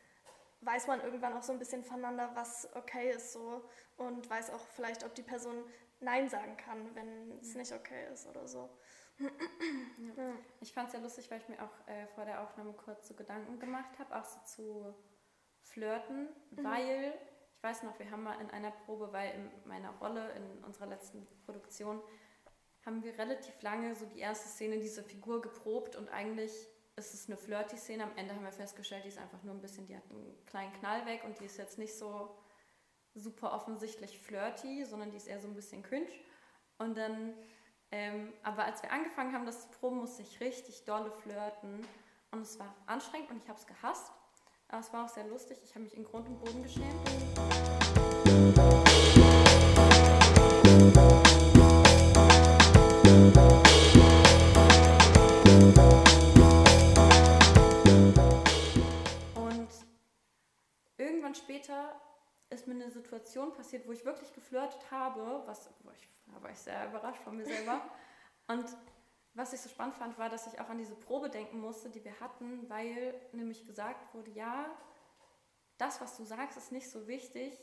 weiß man irgendwann auch so ein bisschen voneinander, was okay ist so und weiß auch vielleicht, ob die Person Nein sagen kann, wenn es nicht okay ist oder so. Ja. Ich fand es sehr lustig, weil ich mir auch äh, vor der Aufnahme kurz so Gedanken gemacht habe, auch so zu flirten, Mhm. weil ich weiß noch, wir haben mal in einer Probe, weil in meiner Rolle in unserer letzten Produktion haben wir relativ lange so die erste Szene dieser Figur geprobt und eigentlich ist es eine flirty Szene. Am Ende haben wir festgestellt, die ist einfach nur ein bisschen, die hat einen kleinen Knall weg und die ist jetzt nicht so super offensichtlich flirty, sondern die ist eher so ein bisschen cringe. Und dann, ähm, aber als wir angefangen haben, das zu proben, musste ich richtig dolle flirten. Und es war anstrengend und ich habe es gehasst. Aber es war auch sehr lustig. Ich habe mich in Grund und Boden geschämt. Und irgendwann später ist mir eine Situation passiert, wo ich wirklich geflirtet habe, was ich, da war ich sehr überrascht von mir selber. Und was ich so spannend fand, war, dass ich auch an diese Probe denken musste, die wir hatten, weil nämlich gesagt wurde, ja, das, was du sagst, ist nicht so wichtig,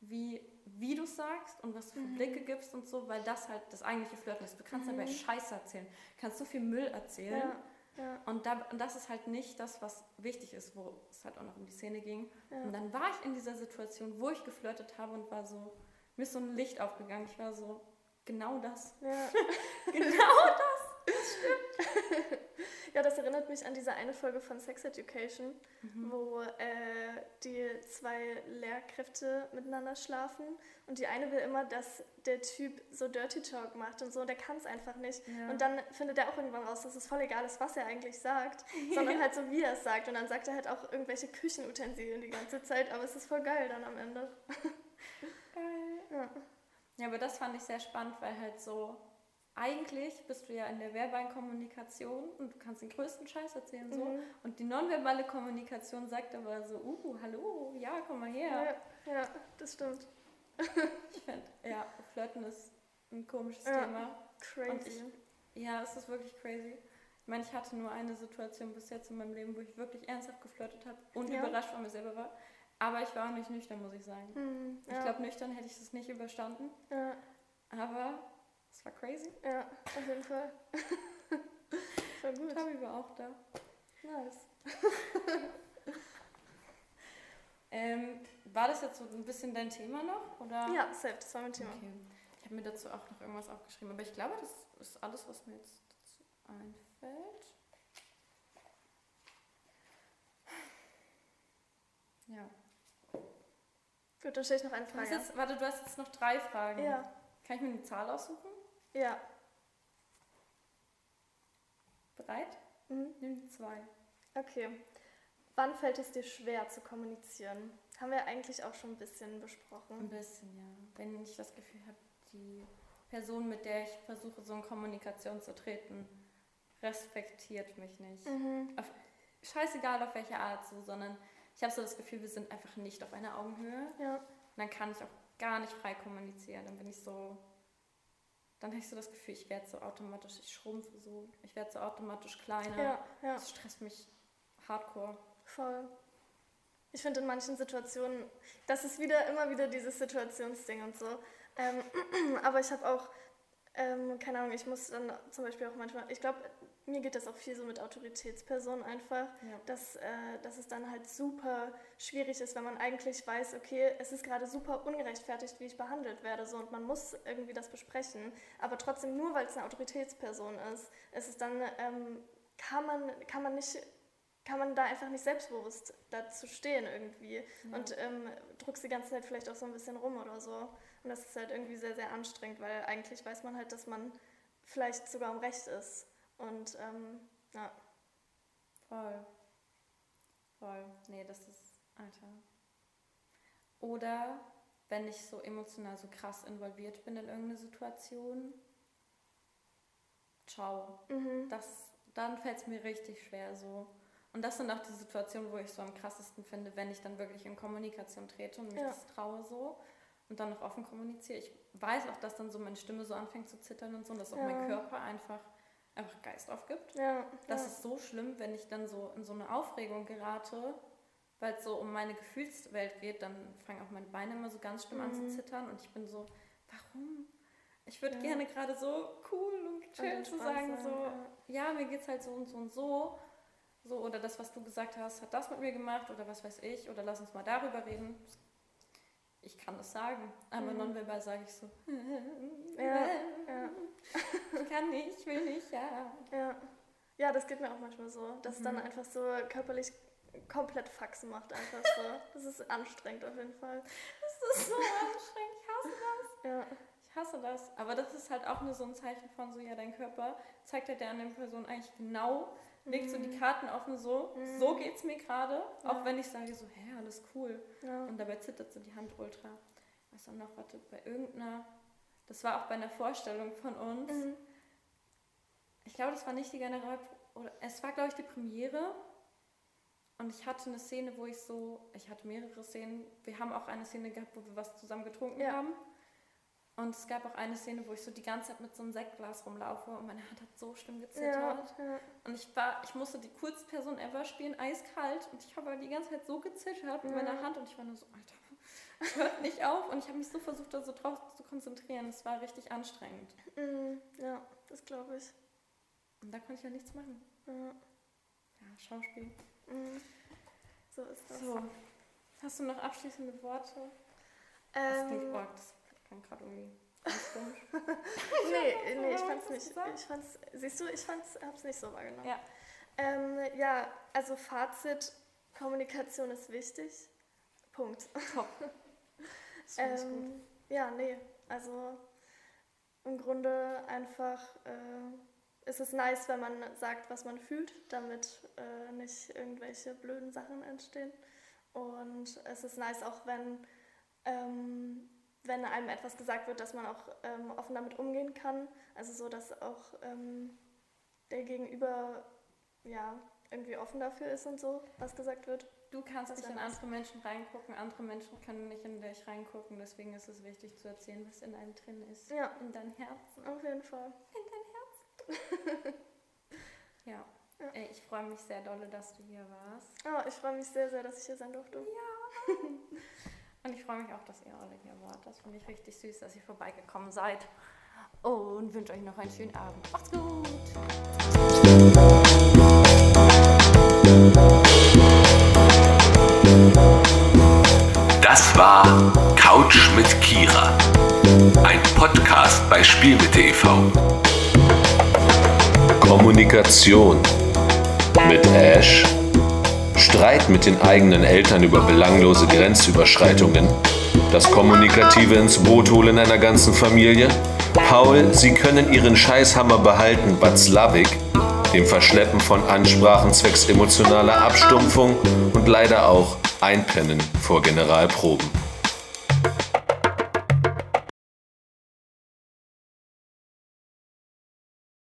wie, wie du sagst und was du für Blicke gibst und so, weil das halt das eigentliche Flirten ist. Du kannst dabei Scheiße erzählen, kannst so viel Müll erzählen. Ja, ja. Und, da, und das ist halt nicht das, was wichtig ist, wo es halt auch noch um die Szene ging. Ja. Und dann war ich in dieser Situation, wo ich geflirtet habe und war so, mir ist so ein Licht aufgegangen. Ich war so, genau das. Ja. Genau das. Ja, das erinnert mich an diese eine Folge von Sex Education, Mhm. wo äh, die zwei Lehrkräfte miteinander schlafen und die eine will immer, dass der Typ so Dirty Talk macht und so und der kann es einfach nicht. Ja. Und dann findet er auch irgendwann raus, dass es voll egal ist, was er eigentlich sagt, sondern halt so, wie er es sagt. Und dann sagt er halt auch irgendwelche Küchenutensilien die ganze Zeit, aber es ist voll geil dann am Ende. Geil. Ja. Ja, aber das fand ich sehr spannend, weil halt so, eigentlich bist du ja in der verbalen Kommunikation und du kannst den größten Scheiß erzählen so. Mhm. Und die nonverbale Kommunikation sagt aber so, uh, hallo, ja, komm mal her. Ja, ja, das stimmt. Ich finde, ja, Flirten ist ein komisches Ja. Thema. Crazy. Ja, es ist wirklich crazy. Ich meine, ich hatte nur eine Situation bis jetzt in meinem Leben, wo ich wirklich ernsthaft geflirtet habe und Ja. überrascht von mir selber war. Aber ich war auch nicht nüchtern, muss ich sagen. Hm, Ich glaube, nüchtern hätte ich das nicht überstanden. ja, Aber es war crazy. ja, auf jeden Fall. voll gut. Tabi war auch da. Nice. Ähm, war das jetzt so ein bisschen dein Thema noch? Oder? Ja, safe, das war mein Thema. Okay. Ich habe mir dazu auch noch irgendwas aufgeschrieben. Aber ich glaube, das ist alles, was mir jetzt dazu einfällt. Ja. Gut, dann stelle ich noch eine Du Frage. jetzt, warte, du hast jetzt noch drei Fragen. Ja, Kann ich mir eine Zahl aussuchen? Ja. Bereit? Mhm. Nimm die zwei. Okay. Wann fällt es dir schwer zu kommunizieren? Haben wir eigentlich auch schon ein bisschen Ein besprochen. bisschen, ja. Wenn ich das Gefühl habe, die Person, mit der ich versuche, so in Kommunikation zu treten, respektiert mich nicht. Mhm. Auf, scheißegal auf welche Art so, sondern ich habe so das Gefühl, wir sind einfach nicht auf einer Augenhöhe. Ja, Und dann kann ich auch gar nicht frei kommunizieren. Dann bin ich so, dann habe ich so das Gefühl, ich werde so automatisch, ich schrumpfe so, ich werde so automatisch kleiner. ja, ja, Das stresst mich hardcore. voll. Ich finde in manchen Situationen, das ist wieder immer wieder dieses Situationsding und so. Ähm, aber ich habe auch Ähm, keine Ahnung, ich muss dann zum Beispiel auch manchmal, ich glaube, mir geht das auch viel so mit Autoritätspersonen einfach, Ja. dass, äh, dass es dann halt super schwierig ist, wenn man eigentlich weiß, okay, es ist gerade super ungerechtfertigt, wie ich behandelt werde, so und man muss irgendwie das besprechen, aber trotzdem nur, weil es eine Autoritätsperson ist, ist es dann, ähm, kann man, kann man nicht kann man da einfach nicht selbstbewusst dazu stehen irgendwie und ähm, druckst die ganze Zeit vielleicht auch so ein bisschen rum oder so. Und das ist halt irgendwie sehr, sehr anstrengend, weil eigentlich weiß man halt, dass man vielleicht sogar im Recht ist. Und ähm, ja, Voll. Voll. Nee, das ist. Alter. Oder wenn ich so emotional so krass involviert bin in irgendeine Situation. Ciao. mhm. Das, dann fällt es mir richtig schwer so. Und das sind auch die Situationen, wo ich so am krassesten finde, wenn ich dann wirklich in Kommunikation trete und mich Ja. das traue so und dann noch offen kommuniziere. Ich weiß auch, dass dann so meine Stimme so anfängt zu zittern und so und dass auch Ja. mein Körper einfach, einfach Geist aufgibt. ja, Das ja. ist so schlimm, wenn ich dann so in so eine Aufregung gerate, weil es so um meine Gefühlswelt geht, dann fangen auch meine Beine immer so ganz schlimm an zu Mhm. zittern und ich bin so, warum? Ich würde Ja. gerne gerade so cool und Und chill zu sagen, sein, so, ja. ja, mir geht's halt so und so und so. So, oder das, was du gesagt hast, hat das mit mir gemacht oder was weiß ich, oder lass uns mal darüber reden. Ich kann das sagen, aber Mhm. nonverbal sage ich so, Ja, ja. ich kann nicht, ich will nicht, ja. Ja. ja, das geht mir auch manchmal so, dass es dann Mhm. einfach so körperlich komplett Faxen macht einfach so. Das ist anstrengend auf jeden Fall. Das ist so anstrengend, ich hasse das. Ja, Ich hasse das. Aber das ist halt auch nur so ein Zeichen von so, ja, dein Körper zeigt halt der anderen Person eigentlich genau, legt so die Karten offen so, so geht's mir gerade. Auch Ja. wenn ich sage so, hä, alles cool. ja. Und dabei zittert so die Hand ultra. Was dann noch, warte, bei irgendeiner, das war auch bei einer Vorstellung von uns. Mhm. Ich glaube, das war nicht die General, oder es war, glaube ich, die Premiere. Und ich hatte eine Szene, wo ich so, ich hatte mehrere Szenen. Wir haben auch eine Szene gehabt, wo wir was zusammen getrunken Ja. haben. Und es gab auch eine Szene, wo ich so die ganze Zeit mit so einem Sektglas rumlaufe und meine Hand hat so schlimm Ja, gezittert. ja. Und ich war, ich musste die coolste Person ever spielen, eiskalt. Und ich habe die ganze Zeit so gezittert mit Ja. meiner Hand und ich war nur so, Alter, hört nicht auf. Und ich habe mich so versucht, da so drauf zu konzentrieren. Es war richtig anstrengend. Mhm. ja, das glaube ich. Und da konnte ich ja nichts machen. Ja. Ja, Schauspiel. Mhm. So ist das. So. Hast du noch abschließende Worte? Das klingt, Ähm, oh, das klingt gerade irgendwie komisch. nee, nee, ich fand's nicht. Ich fand's, siehst du, ich fand's, hab's nicht so wahrgenommen. Ja. Ähm, ja, also Fazit, Kommunikation ist wichtig. Punkt. Top. Das ich gut. Ähm, ja, nee, also im Grunde einfach äh, ist es nice, wenn man sagt, was man fühlt, damit äh, nicht irgendwelche blöden Sachen entstehen. Und es ist nice auch, wenn, ähm, wenn einem etwas gesagt wird, dass man auch ähm, offen damit umgehen kann. Also so, dass auch ähm, der Gegenüber ja irgendwie offen dafür ist und so, was gesagt wird. Du kannst nicht in andere Menschen reingucken, andere Menschen können nicht in dich reingucken. Deswegen ist es wichtig zu erzählen, was in einem drin ist. Ja. In deinem Herzen. Auf jeden Fall. Ja. Ja. Ey, ich freue mich sehr dolle, dass du hier warst. Oh, ich freue mich sehr, sehr, dass ich hier sein durfte. Und ich freue mich auch, dass ihr alle hier wart. Das finde ich richtig süß, dass ihr vorbeigekommen seid. Und wünsche euch noch einen schönen Abend. Macht's gut! Das war Couch mit Kira. Ein Podcast bei Spielmitte e.V. Kommunikation mit Ash. Streit mit den eigenen Eltern über belanglose Grenzüberschreitungen. Das Kommunikative ins Boot holen einer ganzen Familie. Paul, Sie können Ihren Scheißhammer behalten, Watzlawick. Dem Verschleppen von Ansprachen zwecks emotionaler Abstumpfung und leider auch Einpennen vor Generalproben.